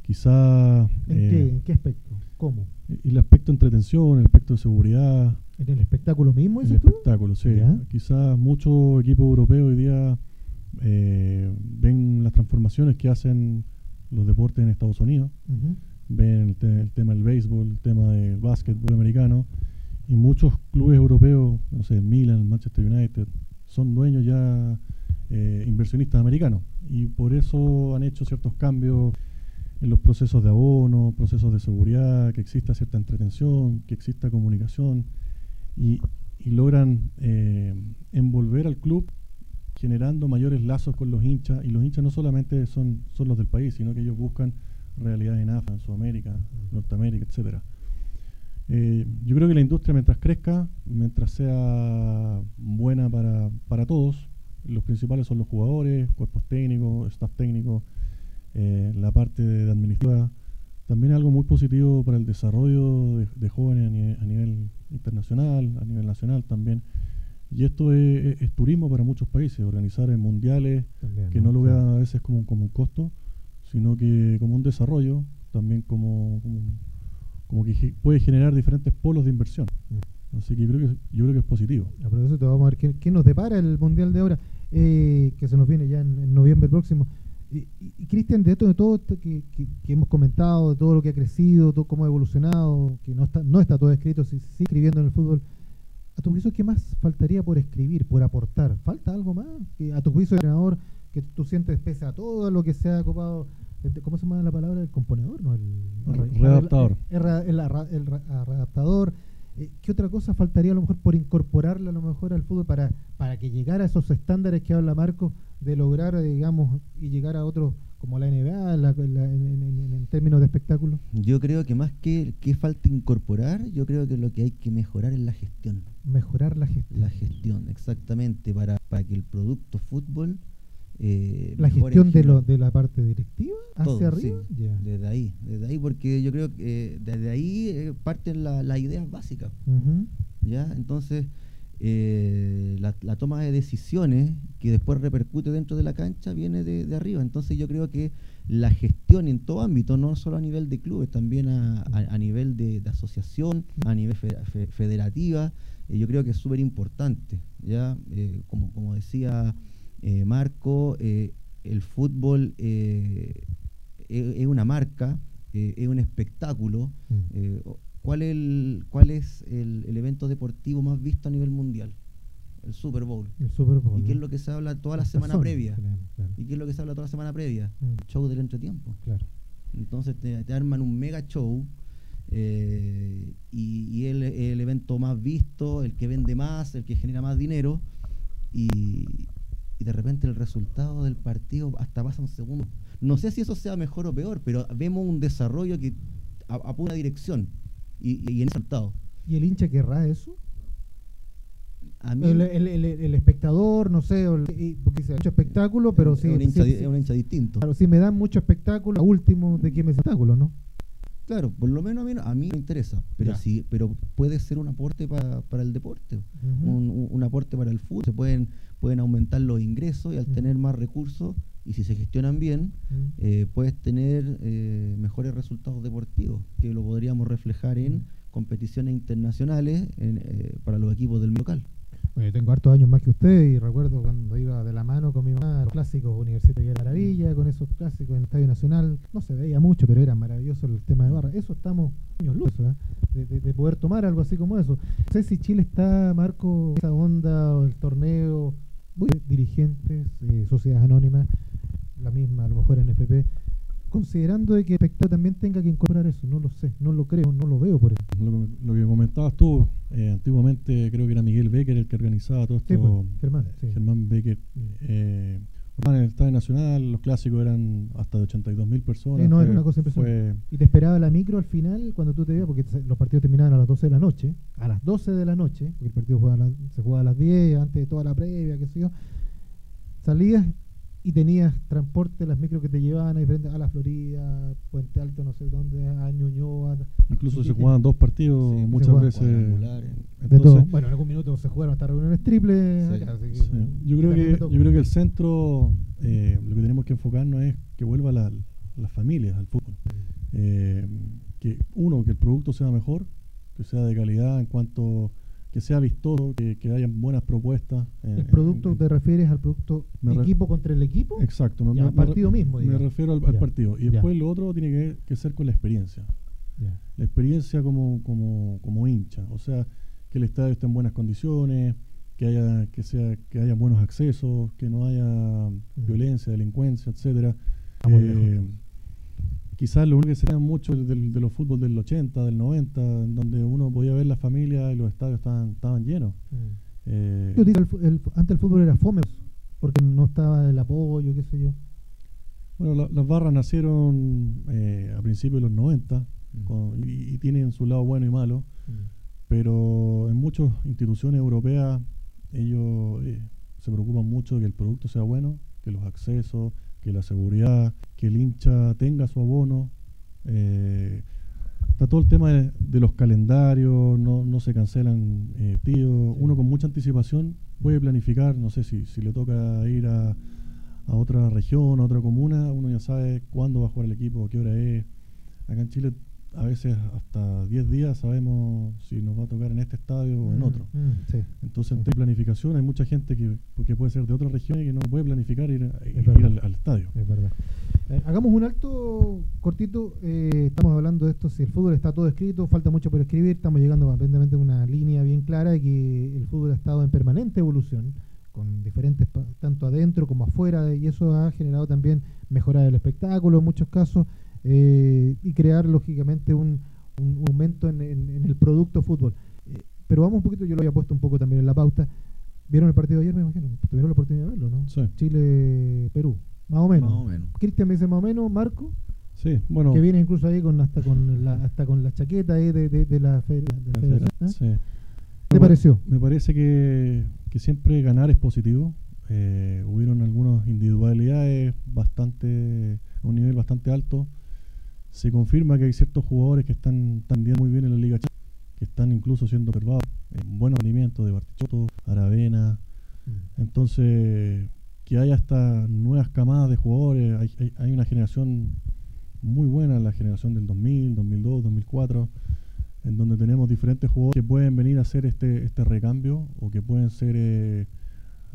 Quizá... ¿En, qué, ¿En qué aspecto? ¿Cómo? El aspecto de entretención, el aspecto de seguridad. ¿En el espectáculo mismo? En el espectáculo, sí. Quizás muchos equipos europeos hoy día ven las transformaciones que hacen los deportes en Estados Unidos ven el, tema del béisbol, el tema del básquetbol americano, y muchos clubes europeos, no sé, Milan, Manchester United, son dueños ya eh, inversionistas americanos, y por eso han hecho ciertos cambios en los procesos de abono, procesos de seguridad, que exista cierta entretención, que exista comunicación, y, logran eh, envolver al club generando mayores lazos con los hinchas, y los hinchas no solamente son, son los del país, sino que ellos buscan realidad en África, en Sudamérica, Norteamérica, etcétera. Eh, yo creo que la industria mientras crezca, mientras sea buena para, para todos, los principales son los jugadores, cuerpos técnicos, staff técnico, eh, la parte de, administrativa, también es algo muy positivo para el desarrollo de, jóvenes a nivel, internacional, a nivel nacional también. Y esto es, turismo para muchos países, organizar mundiales, que no, lo vean a veces como, como un costo, sino que como un desarrollo, también como, como, que puede generar diferentes polos de inversión. Mm. Así que yo creo que, yo creo que es positivo. A propósito, vamos a ver qué, nos depara el Mundial de ahora, eh, que se nos viene ya en, noviembre próximo. Y, Cristian, de esto de todo que, que, hemos comentado, de todo lo que ha crecido, todo cómo ha evolucionado, que no está, no está todo escrito, si sigue escribiendo en el fútbol, ¿a tu juicio qué más faltaría por escribir, por aportar? ¿Falta algo más? que ¿A tu juicio, entrenador, que tú sientes pese a todo lo que se ha ocupado, este, ¿cómo se llama la palabra? El componedor, ¿no? El, readaptador. El, readaptador. Eh, ¿Qué otra cosa faltaría a lo mejor por incorporarle a lo mejor al fútbol para, para que llegara a esos estándares que habla Marco de lograr, digamos, y llegar a otros como la NBA en, términos de espectáculo? Yo creo que más que, que falta incorporar, yo creo que lo que hay que mejorar es la gestión. Mejorar la gestión. La gestión, exactamente, para, para que el producto fútbol eh, la gestión de, lo, de la parte directiva hacia arriba. Desde ahí, desde ahí, porque yo creo que eh, desde ahí eh, parten las ideas básicas. ¿ya? Entonces, la, toma de decisiones que después repercute dentro de la cancha viene de, arriba. Entonces, yo creo que la gestión en todo ámbito, no solo a nivel de clubes, también a, nivel de, asociación, a nivel federativa, yo creo que es súper importante. ¿ya? como, como decía eh, Marco, eh, el fútbol eh, es, una marca, es un espectáculo. Mm. ¿cuál, el, ¿Cuál es el, evento deportivo más visto a nivel mundial? El Super Bowl. ¿Y qué es lo que se habla toda la semana previa? ¿Y qué es lo que se habla toda la semana previa? Mm. Show del entretiempo. Claro. Entonces te, arman un mega show y, y el, el evento más visto, el que vende más, el que genera más dinero. Y, y de repente el resultado del partido hasta pasa un segundo. No sé si eso sea mejor o peor, pero vemos un desarrollo que apunta a una dirección y, y en resultado. ¿Y el hincha querrá eso? el, el, espectador, no sé, porque se mucho espectáculo, pero sí. Es un hincha, es un hincha distinto. Claro, si me dan mucho espectáculo, último de quién me espectáculo, ¿no? Claro, por lo menos a mí, a mí me interesa, pero sí, pero puede ser un aporte para, para el deporte, un, un, aporte para el fútbol. Se pueden pueden aumentar los ingresos y al tener más recursos, y si se gestionan bien, eh, puedes tener eh, mejores resultados deportivos, que lo podríamos reflejar en competiciones internacionales eh, para los equipos del local. Bueno, tengo hartos años más que usted y recuerdo cuando iba de la mano con mi mamá a los clásicos universitarios de maravilla, con esos clásicos en Estadio Nacional. No se veía mucho, pero era maravilloso el tema de barra. Eso estamos años luz, ¿eh? de, de, poder tomar algo así como eso. No sé si Chile está, Marco, esa onda o el torneo, dirigentes, eh, sociedades anónimas, la misma, a lo mejor NFP considerando de que el espectador también tenga que incorporar eso, no lo sé, no lo creo, no lo veo por eso. Lo, que comentabas tú, eh, antiguamente creo que era Miguel Becker el que organizaba todo esto. Pues, Germán, Germán Becker. Eh, en el Estadio Nacional los clásicos eran hasta de 82 mil personas. no, era una cosa impresionante. y te esperaba la micro al final cuando tú te veías, porque los partidos terminaban a las 12 de la noche, a las 12 de la noche, porque el partido se jugaba a las 10, antes de toda la previa, qué sé yo. Salías y tenías transporte, las micros que te llevaban a, a la Florida, Puente Alto, no sé dónde, a Ñuñoa. Incluso se jugaban dos partidos muchas veces. Bueno, en algún minuto se jugaron hasta reuniones triples. yo, creo que, yo creo que el centro, eh, lo que tenemos que enfocarnos es que vuelva la, las familias al fútbol. Eh, que uno, que el producto sea mejor, que sea de calidad en cuanto que sea vistoso, que, que hayan buenas propuestas. ¿El producto te refieres al producto equipo contra el equipo? Exacto. Me, al partido mismo. Me refiero al, partido. Y después lo otro tiene que, ser con la experiencia. La experiencia como, como, como hincha. O sea, que el estadio esté en buenas condiciones, que haya, que sea, que haya buenos accesos, que no haya violencia, delincuencia, etcétera. Eh, quizás lo único que se da mucho de, de, los fútbol del 80, del 90, en donde uno podía ver la familia y los estadios estaban, estaban llenos. Mm. Eh, el, antes el fútbol era fome, porque no estaba el apoyo, qué sé yo. Bueno, las barras nacieron eh, a principios de los 90 mm. y, tienen su lado bueno y malo, mm. pero en muchas instituciones europeas ellos eh, se preocupan mucho de que el producto sea bueno, que los accesos, que la seguridad, que el hincha tenga su abono. Eh, está todo el tema de, los calendarios, no, no se cancelan eh, tíos. Uno con mucha anticipación puede planificar, no sé si, si le toca ir a, a otra región, a otra comuna, uno ya sabe cuándo va a jugar el equipo, qué hora es. Acá en Chile a veces hasta 10 días sabemos si nos va a tocar en este estadio o en mm, otro. Mm, Entonces, en planificación hay mucha gente que, que puede ser de otra región y que no puede planificar ir, al, estadio. Es verdad. Eh, hagamos un alto cortito. Eh, estamos hablando de esto. Si el fútbol está todo escrito, falta mucho por escribir. Estamos llegando aparentemente a una línea bien clara de que el fútbol ha estado en permanente evolución, con diferentes, tanto adentro como afuera, y eso ha generado también mejorar el espectáculo en muchos casos eh, y crear lógicamente un, aumento en, el producto fútbol. Eh, pero vamos un poquito, yo lo había puesto un poco también en la pauta. ¿Vieron el partido de ayer, me imagino? Tuvieron la oportunidad de verlo, ¿no? Chile-Perú, más o menos. Cristian me dice más o menos, Marco. Sí, bueno. Que viene incluso ahí con hasta con la, hasta con la chaqueta ahí de, de, la, federación. ¿eh? ¿Te pareció? Me parece que, que siempre ganar es positivo. Eh, hubieron algunas individualidades bastante a un nivel bastante alto se confirma que hay ciertos jugadores que están también muy bien en la Liga que están incluso siendo observados en buenos rendimientos de Bartichotto, Aravena. Mm. Entonces, que haya estas nuevas camadas de jugadores, hay, una generación muy buena, la generación del 2000, 2002, 2004, en donde tenemos diferentes jugadores que pueden venir a hacer este, este recambio o que pueden ser, eh,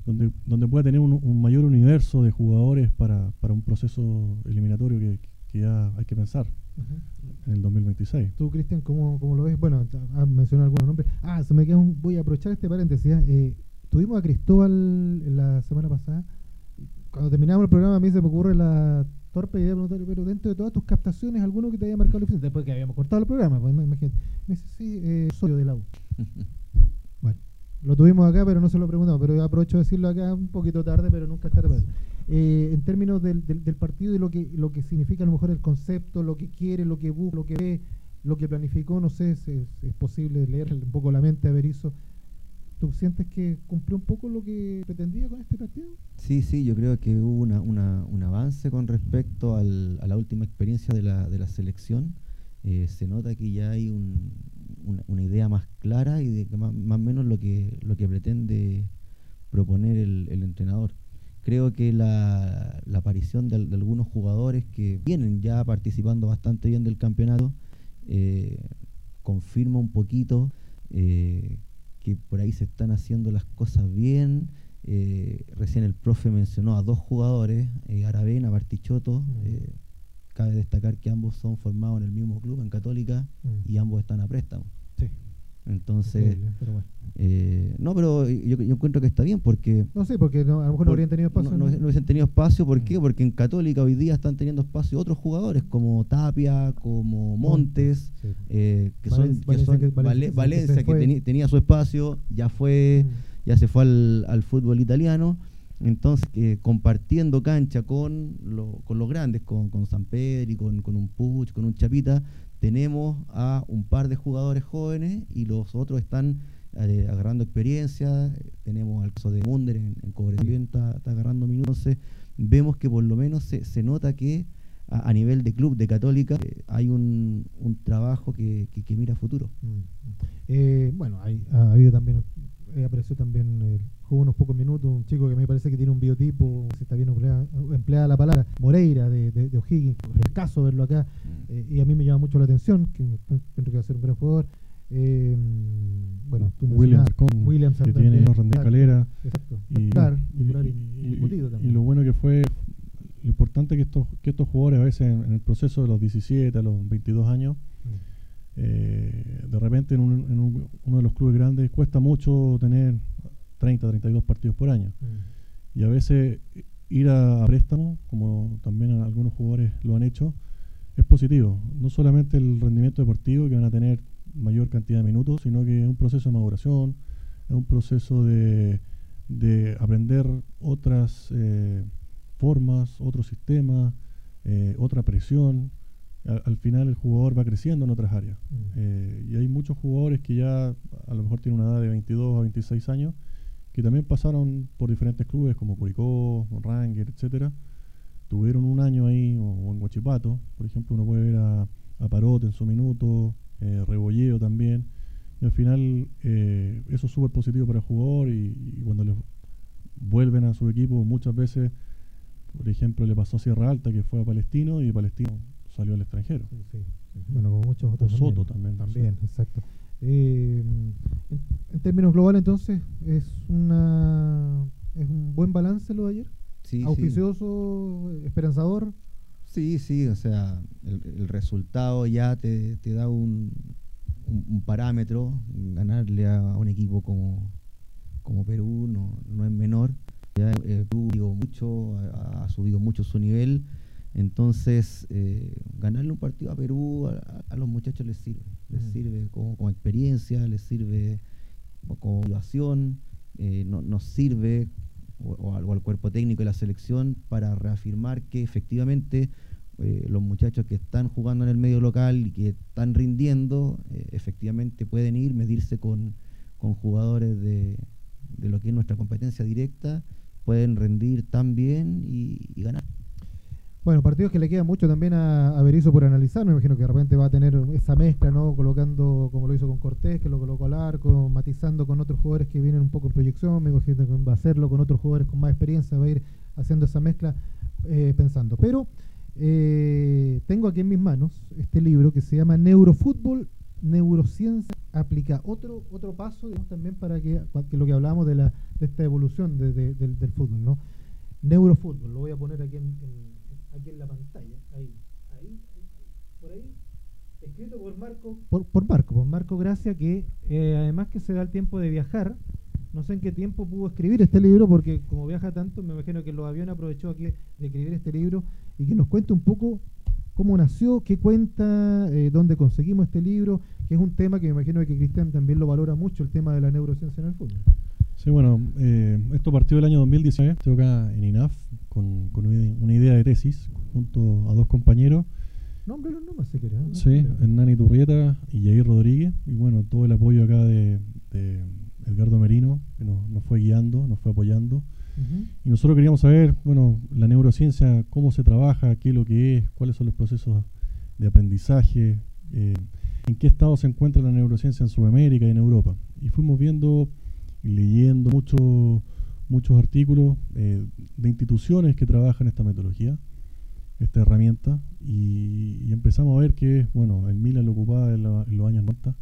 donde, donde pueda tener un, mayor universo de jugadores para, para un proceso eliminatorio que, que ya hay que pensar en el 2026. ¿Tú, Cristian, cómo, cómo, lo ves? Bueno, has mencionado algunos nombres. Ah, se me queda un, voy a aprovechar este paréntesis. ¿eh? eh, tuvimos a Cristóbal la semana pasada. Cuando terminamos el programa, a mí se me ocurre la torpe idea de preguntarle, pero dentro de todas tus captaciones, ¿alguno que te haya marcado la Después que habíamos cortado el programa, pues imagínate. Me dice, sí, eh, soy de la U. bueno, lo tuvimos acá, pero no se lo preguntamos. Pero aprovecho de decirlo acá un poquito tarde, pero nunca es tarde. Eh, en términos del, del, partido y lo que, lo que significa a lo mejor el concepto, lo que quiere, lo que busca, lo que ve, lo que planificó, no sé, si es, posible leer un poco la mente a Berizzo. ¿Tú sientes que cumplió un poco lo que pretendía con este partido? Sí, sí, yo creo que hubo una, una, un avance con respecto al, a la última experiencia de la, de la selección. Eh, se nota que ya hay un, una, idea más clara y de más o menos lo que, lo que pretende proponer el, el entrenador creo que la, aparición de, algunos jugadores que vienen ya participando bastante bien del campeonato eh, confirma un poquito eh, que por ahí se están haciendo las cosas bien. Eh, recién el profe mencionó a dos jugadores, eh, Aravena, Bartichotto. Mm. Cabe destacar que ambos son formados en el mismo club, en Católica, Mm. y ambos están a préstamo. Sí. Entonces, Increíble, pero bueno. eh, no, pero yo, yo encuentro que está bien porque No sé, porque no- a lo mejor no habrían tenido espacio. No, no- en- no hubiesen tenido espacio, ¿por qué? Mm. Porque en Católica hoy día están teniendo espacio otros jugadores como Tapia, como Montes, Sí. eh, que son, Valencia- que son que- Valencia Vale- que Valencia, que teni- tenía su espacio, ya fue, Mm. ya se fue al, al fútbol italiano. Entonces, eh, compartiendo cancha con, lo- con los grandes, con, con San Pedro y con, con un Puch, con un Chapita, tenemos a un par de jugadores jóvenes y los otros están eh, agarrando experiencia. Tenemos al caso de Munder en, en Cobre está, agarrando minutos. Entonces, vemos que por lo menos se, se nota que a, nivel de club de Católica eh, hay un, un trabajo que, que- mira futuro. Mm. Eh, bueno, ha habido también, eh, apareció también, eh, jugó unos pocos minutos, un chico que me parece que tiene un biotipo, si está bien empleada, empleada la palabra, Moreira de, de, de O'Higgins, es el caso verlo acá, eh, y a mí me llama mucho la atención, que creo que va a ser un gran jugador. Eh, bueno, tú Williams, con, Williams que tiene Randy Calera. Exacto, Y, titular, y- lo bueno que fue, lo importante que estos, que estos jugadores a veces en, en el proceso de los 17 a los 22 años, Mm. Eh, de repente en, un- en un- uno de los clubes grandes cuesta mucho tener 30, 32 partidos por año. Mm. Y a veces ir a, préstamo, como también algunos jugadores lo han hecho, es positivo. No solamente el rendimiento deportivo, que van a tener mayor cantidad de minutos, sino que es un proceso de maduración, es un proceso de, de aprender otras eh, formas, otros sistemas, eh, otra presión. Al, al final el jugador va creciendo en otras áreas. Mm. Eh, y hay muchos jugadores que ya a lo mejor tienen una edad de 22 a 26 años que también pasaron por diferentes clubes como Curicó, Ranger, etcétera. Tuvieron un año ahí, o, o en Huachipato, por ejemplo, uno puede ver a, a Parot en su minuto, eh, Rebolleo también. Y al final eh, eso es súper positivo para el jugador y, y cuando le vuelven a su equipo muchas veces, por ejemplo, le pasó a Sierra Alta que fue a Palestino y Palestino salió al extranjero. Sí. Bueno, como muchos otros. O Soto también, También, sí. exacto. Eh, en, en términos globales, entonces, es una es un buen balance lo de ayer. Sí, sí. Auspicioso, esperanzador. Sí, sí, o sea, el, el resultado ya te, te da un, un- un parámetro. Ganarle a un equipo como, como Perú no, no es menor. Ya eh, Perú digo, mucho, ha, ha subido mucho su nivel. Entonces, eh, ganarle un partido a Perú a, a los muchachos les sirve. Les Mm. sirve como, como experiencia, les sirve como motivación, eh, no- nos sirve o, o al, o al cuerpo técnico de la selección para reafirmar que efectivamente eh, los muchachos que están jugando en el medio local y que están rindiendo, eh, efectivamente pueden ir, medirse con, con jugadores de, de lo que es nuestra competencia directa, pueden rendir tan bien y, y ganar. Bueno, partidos que le queda mucho también a, a Berizzo por analizar. Me imagino que de repente va a tener esa mezcla, ¿no? Colocando, como lo hizo con Cortés, que lo colocó al arco, matizando con otros jugadores que vienen un poco en proyección. Me imagino que va a hacerlo con otros jugadores con más experiencia, va a ir haciendo esa mezcla eh, pensando. Pero eh, tengo aquí en mis manos este libro que se llama Neurofútbol, Neurociencia aplica. Otro otro paso, digamos, también para que, lo que hablábamos de, de esta evolución de- de- del, del fútbol, ¿no? Neurofútbol, lo voy a poner aquí en, en- aquí en la pantalla, ahí, ahí, ahí, por ahí, escrito por Marco, por, por Marco, por Marco Gracia, que eh, además que se da el tiempo de viajar, no sé en qué tiempo pudo escribir este libro, porque como viaja tanto, me imagino que los aviones aprovechó aquí de escribir este libro y que nos cuente un poco cómo nació, qué cuenta, eh, dónde conseguimos este libro, que es un tema que me imagino que Cristian también lo valora mucho, el tema de la neurociencia en el fútbol. Sí, bueno, eh, esto partió del año 2019. Estoy acá en INAF con, con una ide- una idea de tesis junto a dos compañeros. Nómbralo nomás si querés. ¿no? No Sí, hay problema. Hernani Turrieta y Jair Rodríguez. Y bueno, todo el apoyo acá de, de Edgardo Merino, que nos, nos fue guiando, nos fue apoyando. Ujú. Y nosotros queríamos saber, bueno, la neurociencia, cómo se trabaja, qué es lo que es, cuáles son los procesos de aprendizaje, eh, en qué estado se encuentra la neurociencia en Sudamérica y en Europa. Y fuimos viendo y leyendo mucho- muchos artículos eh, de instituciones que trabajan esta metodología, esta herramienta, y, y empezamos a ver que, bueno, el Milan lo ocupaba en, la- en los años 90,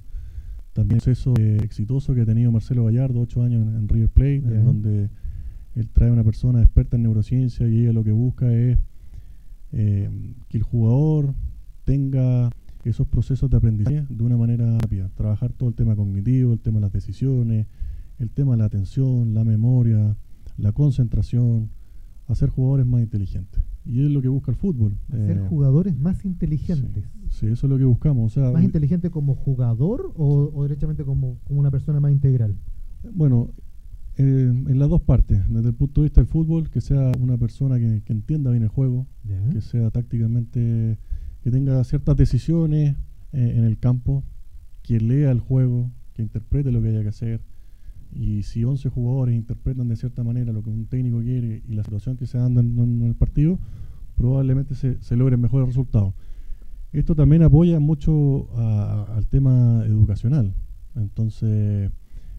también el proceso exitoso que ha tenido Marcelo Gallardo, ocho años en, River Plate, en donde él trae a una persona experta en neurociencia y ella lo que busca es eh, que el jugador tenga esos procesos de aprendizaje de una manera rápida, trabajar todo el tema cognitivo, el tema de las decisiones, el tema de la atención, la memoria, la concentración, hacer jugadores más inteligentes. Y es lo que busca el fútbol. Hacer eh, jugadores más inteligentes. Sí, eso es lo que buscamos. ¿Más inteligente como jugador o, o derechamente como, como, una persona más integral? Bueno, eh, en las dos partes. Desde el punto de vista del fútbol, que sea una persona que, entienda bien el juego, que sea tácticamente, que tenga ciertas decisiones eh, en el campo, que lea el juego, que interprete lo que haya que hacer, y si 11 jugadores interpretan de cierta manera lo que un técnico quiere y la situación que se anda en, el partido, probablemente se, se logren mejores resultados. Esto también apoya mucho al tema educacional. Entonces,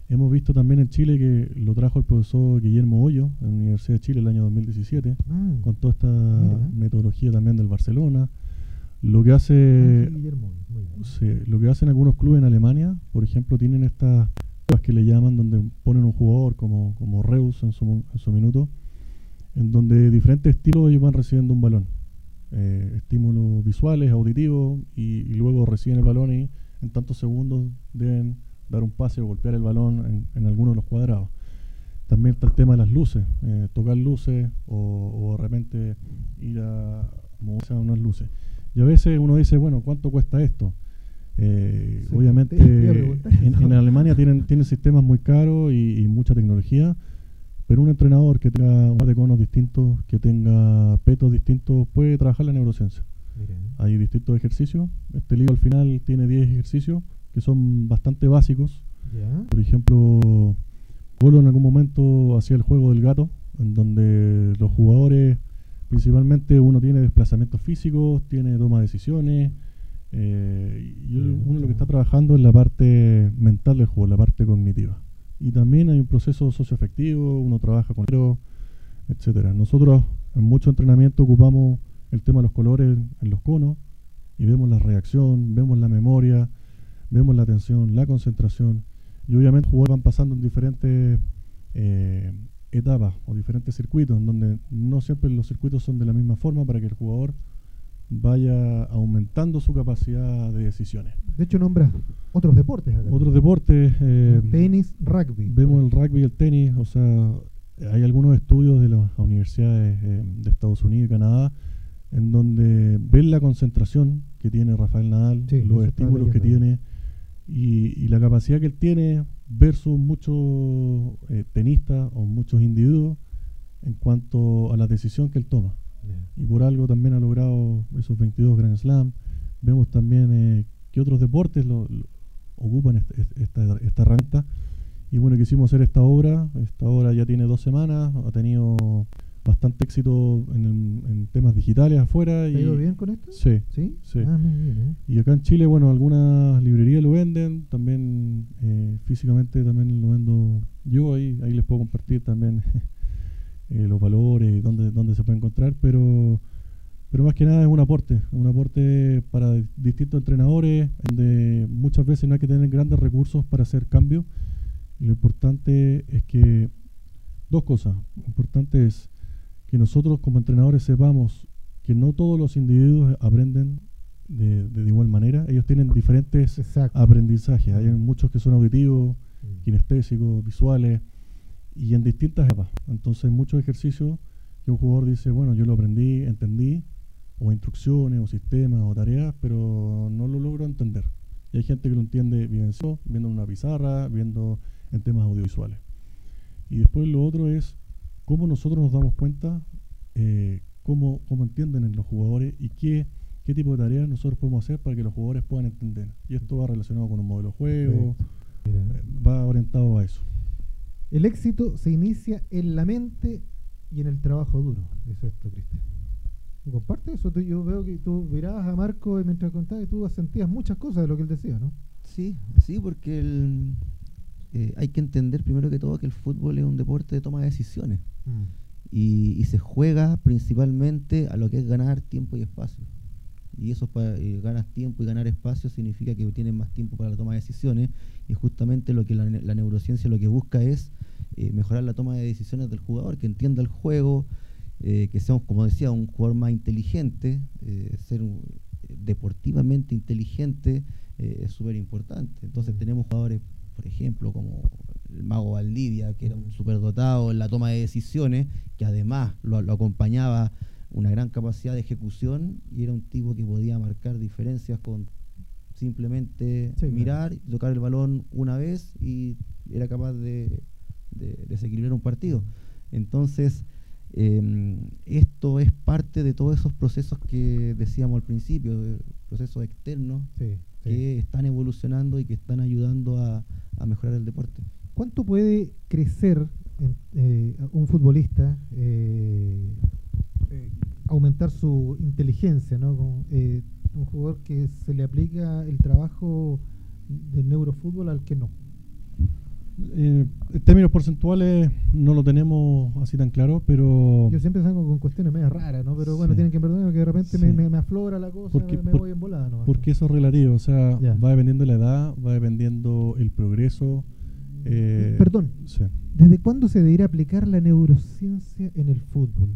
hemos visto también en Chile que lo trajo el profesor Guillermo Hoyo en la Universidad de Chile el año 2017, mm. con toda esta metodología también del Barcelona. Lo que hace, ah, lo que hacen algunos clubes en Alemania, por ejemplo, tienen estas que le llaman, donde ponen un jugador como, como Reus en su, en su minuto, en donde diferentes estilos ellos van recibiendo un balón. Eh, estímulos visuales, auditivos, y, luego reciben el balón y en tantos segundos deben dar un pase o golpear el balón en, en alguno de los cuadrados. También está el tema de las luces, eh, tocar luces o, o, de repente ir a moverse a unas luces. Y a veces uno dice, bueno, ¿cuánto cuesta esto? Eh, obviamente en, Alemania tienen, tienen sistemas muy caros y, mucha tecnología, pero un entrenador que tenga un par de conos distintos, que tenga petos distintos, puede trabajar la neurociencia. Hay distintos ejercicios. Este libro al final tiene 10 ejercicios que son bastante básicos. Por ejemplo, Polo en algún momento hacía el juego del gato, en donde los jugadores, principalmente uno tiene desplazamientos físicos, tiene toma de decisiones, eh, y uno lo que está trabajando es la parte mental del juego, la parte cognitiva. Y también hay un proceso socioafectivo, uno trabaja con el etcétera. Nosotros en mucho entrenamiento ocupamos el tema de los colores en los conos y vemos la reacción, vemos la memoria, vemos la atención, la concentración. Y obviamente los jugadores van pasando en diferentes eh, etapas o diferentes circuitos, en donde no siempre los circuitos son de la misma forma para que el jugador vaya aumentando su capacidad de decisiones. De hecho, nombra otros deportes. Otros deportes. Eh, tenis, rugby. Vemos el rugby y el tenis. O sea, hay algunos estudios de las universidades eh, de Estados Unidos y Canadá en donde ven la concentración que tiene Rafael Nadal, los estímulos que tiene y, la capacidad que él tiene versus muchos eh, tenistas o muchos individuos en cuanto a la decisión que él toma. Y por algo también ha logrado esos 22 Grand Slam. Vemos también eh, que otros deportes lo, ocupan esta, esta, herramienta. Y bueno, quisimos hacer esta obra. Esta obra ya tiene dos semanas, ha tenido bastante éxito en, temas digitales afuera. ¿Te ha ido bien con esto? Sí. ¿Sí? Ah, muy bien, ¿eh? Y acá en Chile, bueno, algunas librerías lo venden, también eh, físicamente también lo vendo yo, ahí, ahí les puedo compartir también Eh, los valores, dónde, dónde se puede encontrar, pero, pero más que nada es un aporte, un aporte para distintos entrenadores, donde muchas veces no hay que tener grandes recursos para hacer cambios. lo importante es que, dos cosas, lo importante es que nosotros como entrenadores sepamos que no todos los individuos aprenden de, de igual manera, ellos tienen diferentes aprendizajes, hay muchos que son auditivos, mm. kinestésicos, visuales, y en distintas etapas. Entonces, muchos ejercicios que un jugador dice, bueno, yo lo aprendí, entendí, o instrucciones, o sistemas, o tareas, pero no lo logro entender. Y hay gente que lo entiende viendo viendo una pizarra, viendo en temas audiovisuales. Y después lo otro es cómo nosotros nos damos cuenta, eh, cómo, cómo, entienden los jugadores y qué, qué tipo de tareas nosotros podemos hacer para que los jugadores puedan entender. Y esto va relacionado con un modelo de juego, eh, va orientado a eso. El éxito se inicia en la mente y en el trabajo duro, dice esto, Cristian. comparte eso? yo veo que tú mirabas a Marco y mientras contabas y tú sentías muchas cosas de lo que él decía, ¿no? Sí, sí, porque eh, hay que entender primero que todo que el fútbol es un deporte de toma de decisiones. Mm. Y, se juega principalmente a lo que es ganar tiempo y espacio. Y eso para, eh, ganas tiempo y ganar espacio significa que tienes más tiempo para la toma de decisiones. Y justamente lo que la, neurociencia lo que busca es eh, mejorar la toma de decisiones del jugador, que entienda el juego, eh, que sea, como decía, un jugador más inteligente, ser deportivamente inteligente es súper importante. Entonces tenemos jugadores, por ejemplo, como el mago Valdivia, que era un superdotado en la toma de decisiones, que además lo, lo acompañaba una gran capacidad de ejecución y era un tipo que podía marcar diferencias con simplemente mirar, y tocar el balón una vez y era capaz de, desequilibrar un partido. Entonces, em, esto es parte de todos esos procesos que decíamos al principio, procesos externos que están evolucionando y que están ayudando a, mejorar el deporte. ¿Cuánto puede crecer eh, un futbolista eh, eh, aumentar su inteligencia, ¿no? Eh, un jugador que se le aplica el trabajo del neurofútbol al que no. Eh, en términos porcentuales no lo tenemos así tan claro, pero... Yo siempre salgo con cuestiones medio raras, ¿no? Pero bueno, tienen que perdonarme que de repente me, aflora la cosa, porque, me, voy en volada. ¿no? Porque eso es relativo, o sea, va dependiendo la edad, va dependiendo el progreso. Eh, Perdón, ¿desde cuándo se debería aplicar la neurociencia en el fútbol?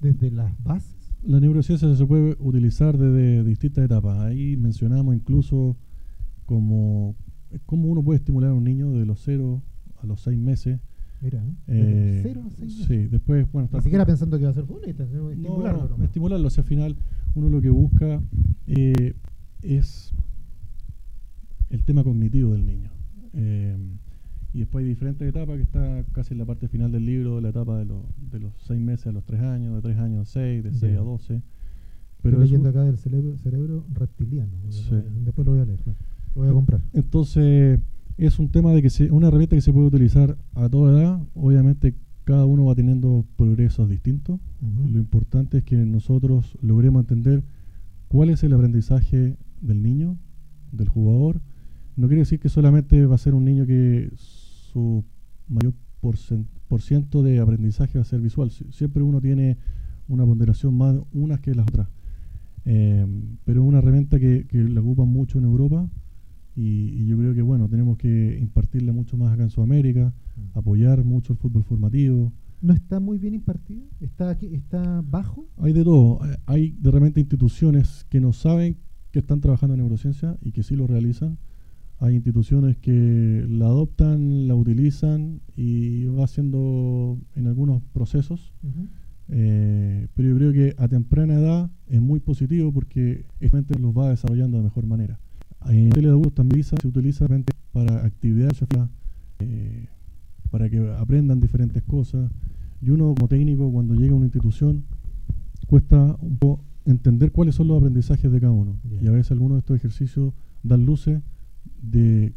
Desde las bases? La neurociencia se puede utilizar desde distintas etapas. Ahí mencionamos incluso como cómo uno puede estimular a un niño de los 0 a los 6 meses. Mira, ¿eh? de 0 a 6 meses. Sí, después, bueno. Ni siquiera pensando que va a ser futbolista, estimularlo. No, estimularlo. O sea, al final, uno lo que busca eh, es el tema cognitivo del niño. Eh, y después hay diferentes etapas que está casi en la parte final del libro, la etapa de, de los seis meses a los tres años, de tres años a seis, de seis a doce. Pero Estoy leyendo acá del cerebro, cerebro reptiliano. Después lo voy a leer, lo voy a comprar. Entonces, es un tema de que se, una herramienta que se puede utilizar a toda edad. Obviamente, cada uno va teniendo progresos distintos. Lo importante es que nosotros logremos entender cuál es el aprendizaje del niño, del jugador. No quiere decir que solamente va a ser un niño que su mayor por ciento de aprendizaje va a ser visual. Siempre uno tiene una ponderación más unas que las otras. Eh, pero es una herramienta que, la ocupan mucho en Europa y, yo creo que bueno, tenemos que impartirla mucho más acá en Sudamérica, mm. apoyar mucho el fútbol formativo. ¿No está muy bien impartido? ¿Está, aquí, ¿Está bajo? Hay de todo. Hay de repente instituciones que no saben que están trabajando en neurociencia y que sí lo realizan hay instituciones que la adoptan, la utilizan y va haciendo en algunos procesos. Eh, pero yo creo que a temprana edad es muy positivo porque este los va desarrollando de mejor manera. En el de también se utiliza para actividades eh, para que aprendan diferentes cosas. Y uno como técnico cuando llega a una institución cuesta un poco entender cuáles son los aprendizajes de cada uno. Y a veces algunos de estos ejercicios dan luces de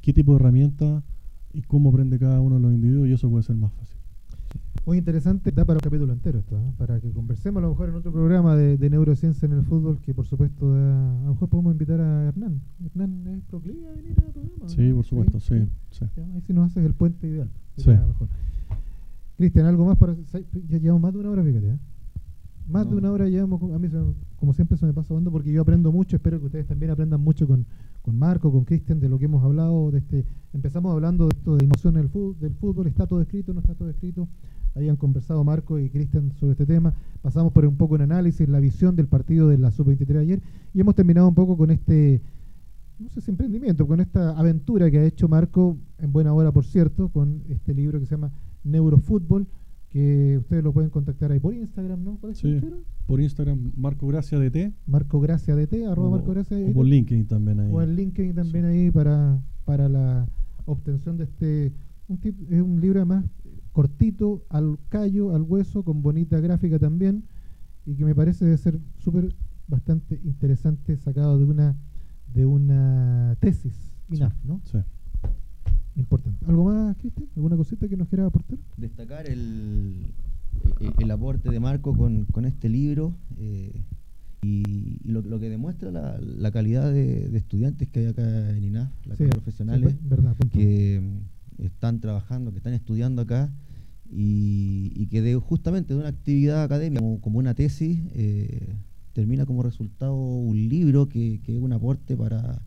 qué tipo de herramienta y cómo aprende cada uno de los individuos y eso puede ser más fácil. Muy interesante, da para un capítulo entero esto, ¿eh? para que conversemos a lo mejor en otro programa de, neurociencia en el fútbol, que por supuesto a lo mejor podemos invitar a Hernán. Hernán es proclive a venir al programa. Sí, por supuesto, sí. ahí sí nos haces el puente ideal. Sí. Cristian, ¿algo más para...? Ya llevamos más de una hora, fíjate. ¿eh? Más de una hora llevamos, a mí como siempre se me pasa hablando porque yo aprendo mucho, espero que ustedes también aprendan mucho con, con Marco, con Cristian, de lo que hemos hablado, de este, empezamos hablando de esto de emoción del fútbol, del fútbol, está todo escrito, no está todo escrito, ahí han conversado Marco y Cristian sobre este tema, pasamos por un poco en análisis, la visión del partido de la Sub-23 ayer, y hemos terminado un poco con este, no sé si emprendimiento, con esta aventura que ha hecho Marco, en buena hora por cierto, con este libro que se llama Neurofútbol, que ustedes lo pueden contactar ahí por Instagram, ¿no? ¿Cuál es sí, por Instagram, Marco Gracia DT. Marco Gracia DT, arroba Marco Gracia O por LinkedIn también ahí. O en LinkedIn también ahí para, para la obtención de este, un tip, es un libro además cortito, al callo, al hueso, con bonita gráfica también, y que me parece de ser súper, bastante interesante, sacado de una, de una tesis, INAF, ¿no? Sí. Importante. ¿Algo más, Cristian? ¿Alguna cosita que nos quiera aportar? Destacar el, el, aporte de Marco con, con este libro eh, y, lo, lo, que demuestra la, la calidad de, estudiantes que hay acá en INAF, las profesionales que mm, están trabajando, que están estudiando acá y, y que de, justamente de una actividad académica como, una tesis eh, termina como resultado un libro que, que es un aporte para,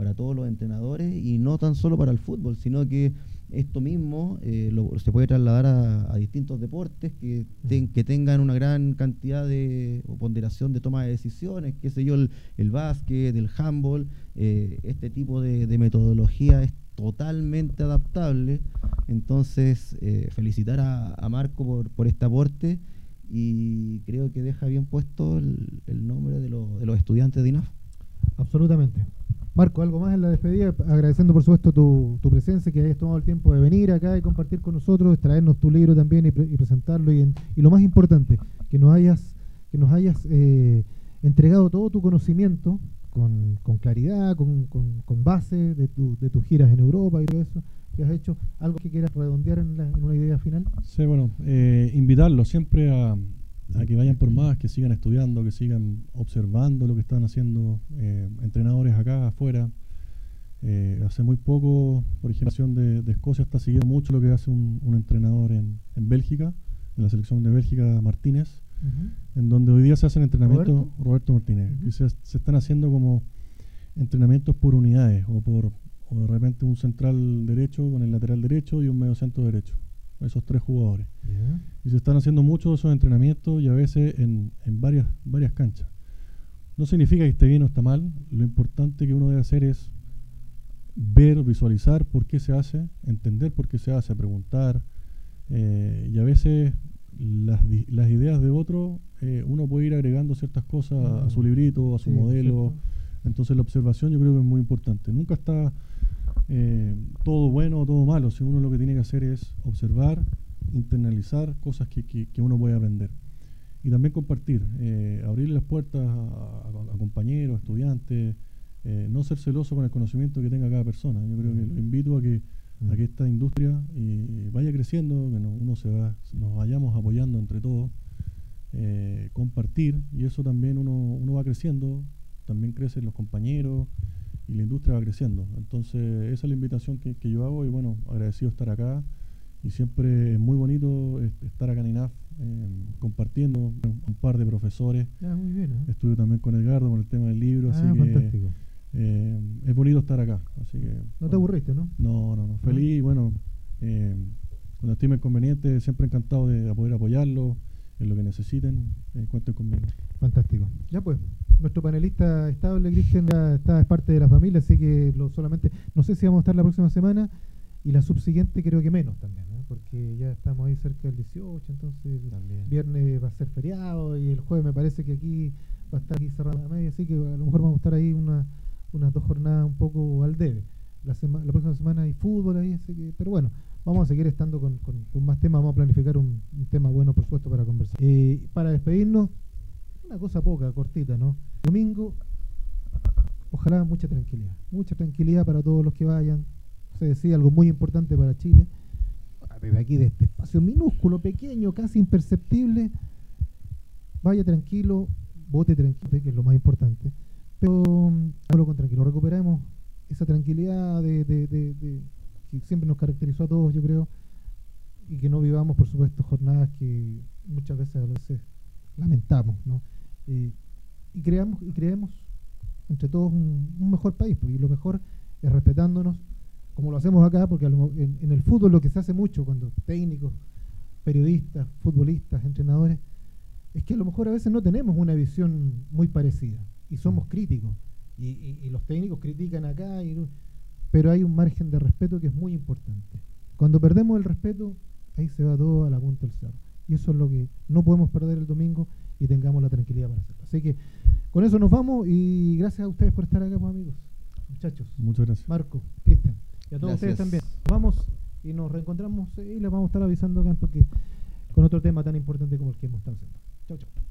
para todos los entrenadores y no tan solo para el fútbol, sino que esto mismo eh, se puede trasladar a, distintos deportes que, que, tengan una gran cantidad de ponderación de toma de decisiones, qué sé yo, el, básquet, el handball, eh, este tipo de, metodología es totalmente adaptable. Entonces, eh, felicitar a, Marco por, por, este aporte y creo que deja bien puesto el, nombre de, de los estudiantes de INAF. Absolutamente. Marco, algo más en la despedida, agradeciendo por supuesto tu, presencia, que hayas tomado el tiempo de venir acá y compartir con nosotros, traernos tu libro también y, presentarlo y, lo más importante, que nos hayas, que nos hayas eh, entregado todo tu conocimiento con, claridad, con, base de, de tus giras en Europa y todo eso que has hecho. ¿Algo que quieras redondear en, una idea final? Sí, bueno, eh, invitarlos siempre a, a que vayan por más, que sigan estudiando, que sigan observando lo que están haciendo eh, entrenadores acá afuera. Eh, hace muy poco, por ejemplo, de, de Escocia está siguiendo mucho lo que hace un, entrenador en, en, Bélgica, en la selección de Bélgica, Martínez, en donde hoy día se hacen entrenamientos, Roberto, Martínez, y se, se, están haciendo como entrenamientos por unidades o por o de repente un central derecho con el lateral derecho y un medio centro derecho esos tres jugadores. Y se están haciendo muchos esos entrenamientos y a veces en, en, varias, varias canchas. No significa que esté bien o está mal, lo importante que uno debe hacer es ver, visualizar por qué se hace, entender por qué se hace, preguntar. Eh, y a veces las, las ideas de otro, eh, uno puede ir agregando ciertas cosas a su librito, a su modelo. Entonces la observación yo creo que es muy importante. Nunca está eh, todo bueno o todo malo, si uno lo que tiene que hacer es observar, internalizar cosas que, que, uno puede aprender. Y también compartir, eh, abrir las puertas a, compañeros, estudiantes, eh, no ser celoso con el conocimiento que tenga cada persona. Yo creo que lo invito a que, a que esta industria vaya creciendo, que uno se va, nos vayamos apoyando entre todos, compartir, y eso también uno, uno va creciendo, también crecen los compañeros, y la industria va creciendo. Entonces, esa es la invitación que, yo hago y bueno, agradecido estar acá y siempre es muy bonito estar acá en INAF em, compartiendo un par de profesores. Ah, muy bien, ¿eh? Estudio también con Edgardo con el tema del libro, así ah, que em, es bonito estar acá. Así que, no te aburriste, ¿no? No, no, no. Feliz y bueno, em, cuando estime conveniente, siempre encantado de poder apoyarlo en lo que necesiten, eh, cuenten conmigo. Fantástico. Ya pues, nuestro panelista estable, Cristian, ya está, es parte de la familia, así que lo solamente, no sé si vamos a estar la próxima semana y la subsiguiente creo que menos también, porque ya estamos ahí cerca del 18, entonces también. viernes va a ser feriado y el jueves me parece que aquí va a estar aquí cerrada la media, así que a lo mejor vamos a estar ahí una, unas dos jornadas un poco al debe. La, la próxima semana hay fútbol ahí, así que, pero bueno, Vamos a seguir estando con, más temas, vamos a planificar un, tema bueno, por supuesto, para conversar. Eh, para despedirnos, una cosa poca, cortita, ¿no? Domingo, ojalá mucha tranquilidad, mucha tranquilidad para todos los que vayan. Se decía algo muy importante para Chile. Desde aquí, de este espacio minúsculo, pequeño, casi imperceptible, vaya tranquilo, vote tranquilo, que es lo más importante. Pero, lo con tranquilo, recuperemos esa tranquilidad de que siempre nos caracterizó a todos, yo creo, y que no vivamos, por supuesto, jornadas que muchas veces a veces lamentamos, ¿no? Eh, y creamos y creemos entre todos un, mejor país, y lo mejor es respetándonos, como lo hacemos acá, porque en, en, el fútbol lo que se hace mucho cuando técnicos, periodistas, futbolistas, entrenadores, es que a lo mejor a veces no tenemos una visión muy parecida y somos críticos. Y, y los técnicos critican acá y pero hay un margen de respeto que es muy importante. Cuando perdemos el respeto, ahí se va todo a la punta del cerro. Y eso es lo que no podemos perder el domingo y tengamos la tranquilidad para hacerlo. Así que con eso nos vamos y gracias a ustedes por estar acá, pues, amigos. Muchachos. Muchas gracias. Marco, Cristian. Y a todos ustedes también. Vamos y nos reencontramos y les vamos a estar avisando acá porque con otro tema tan importante como el que hemos estado haciendo. Chao, chao.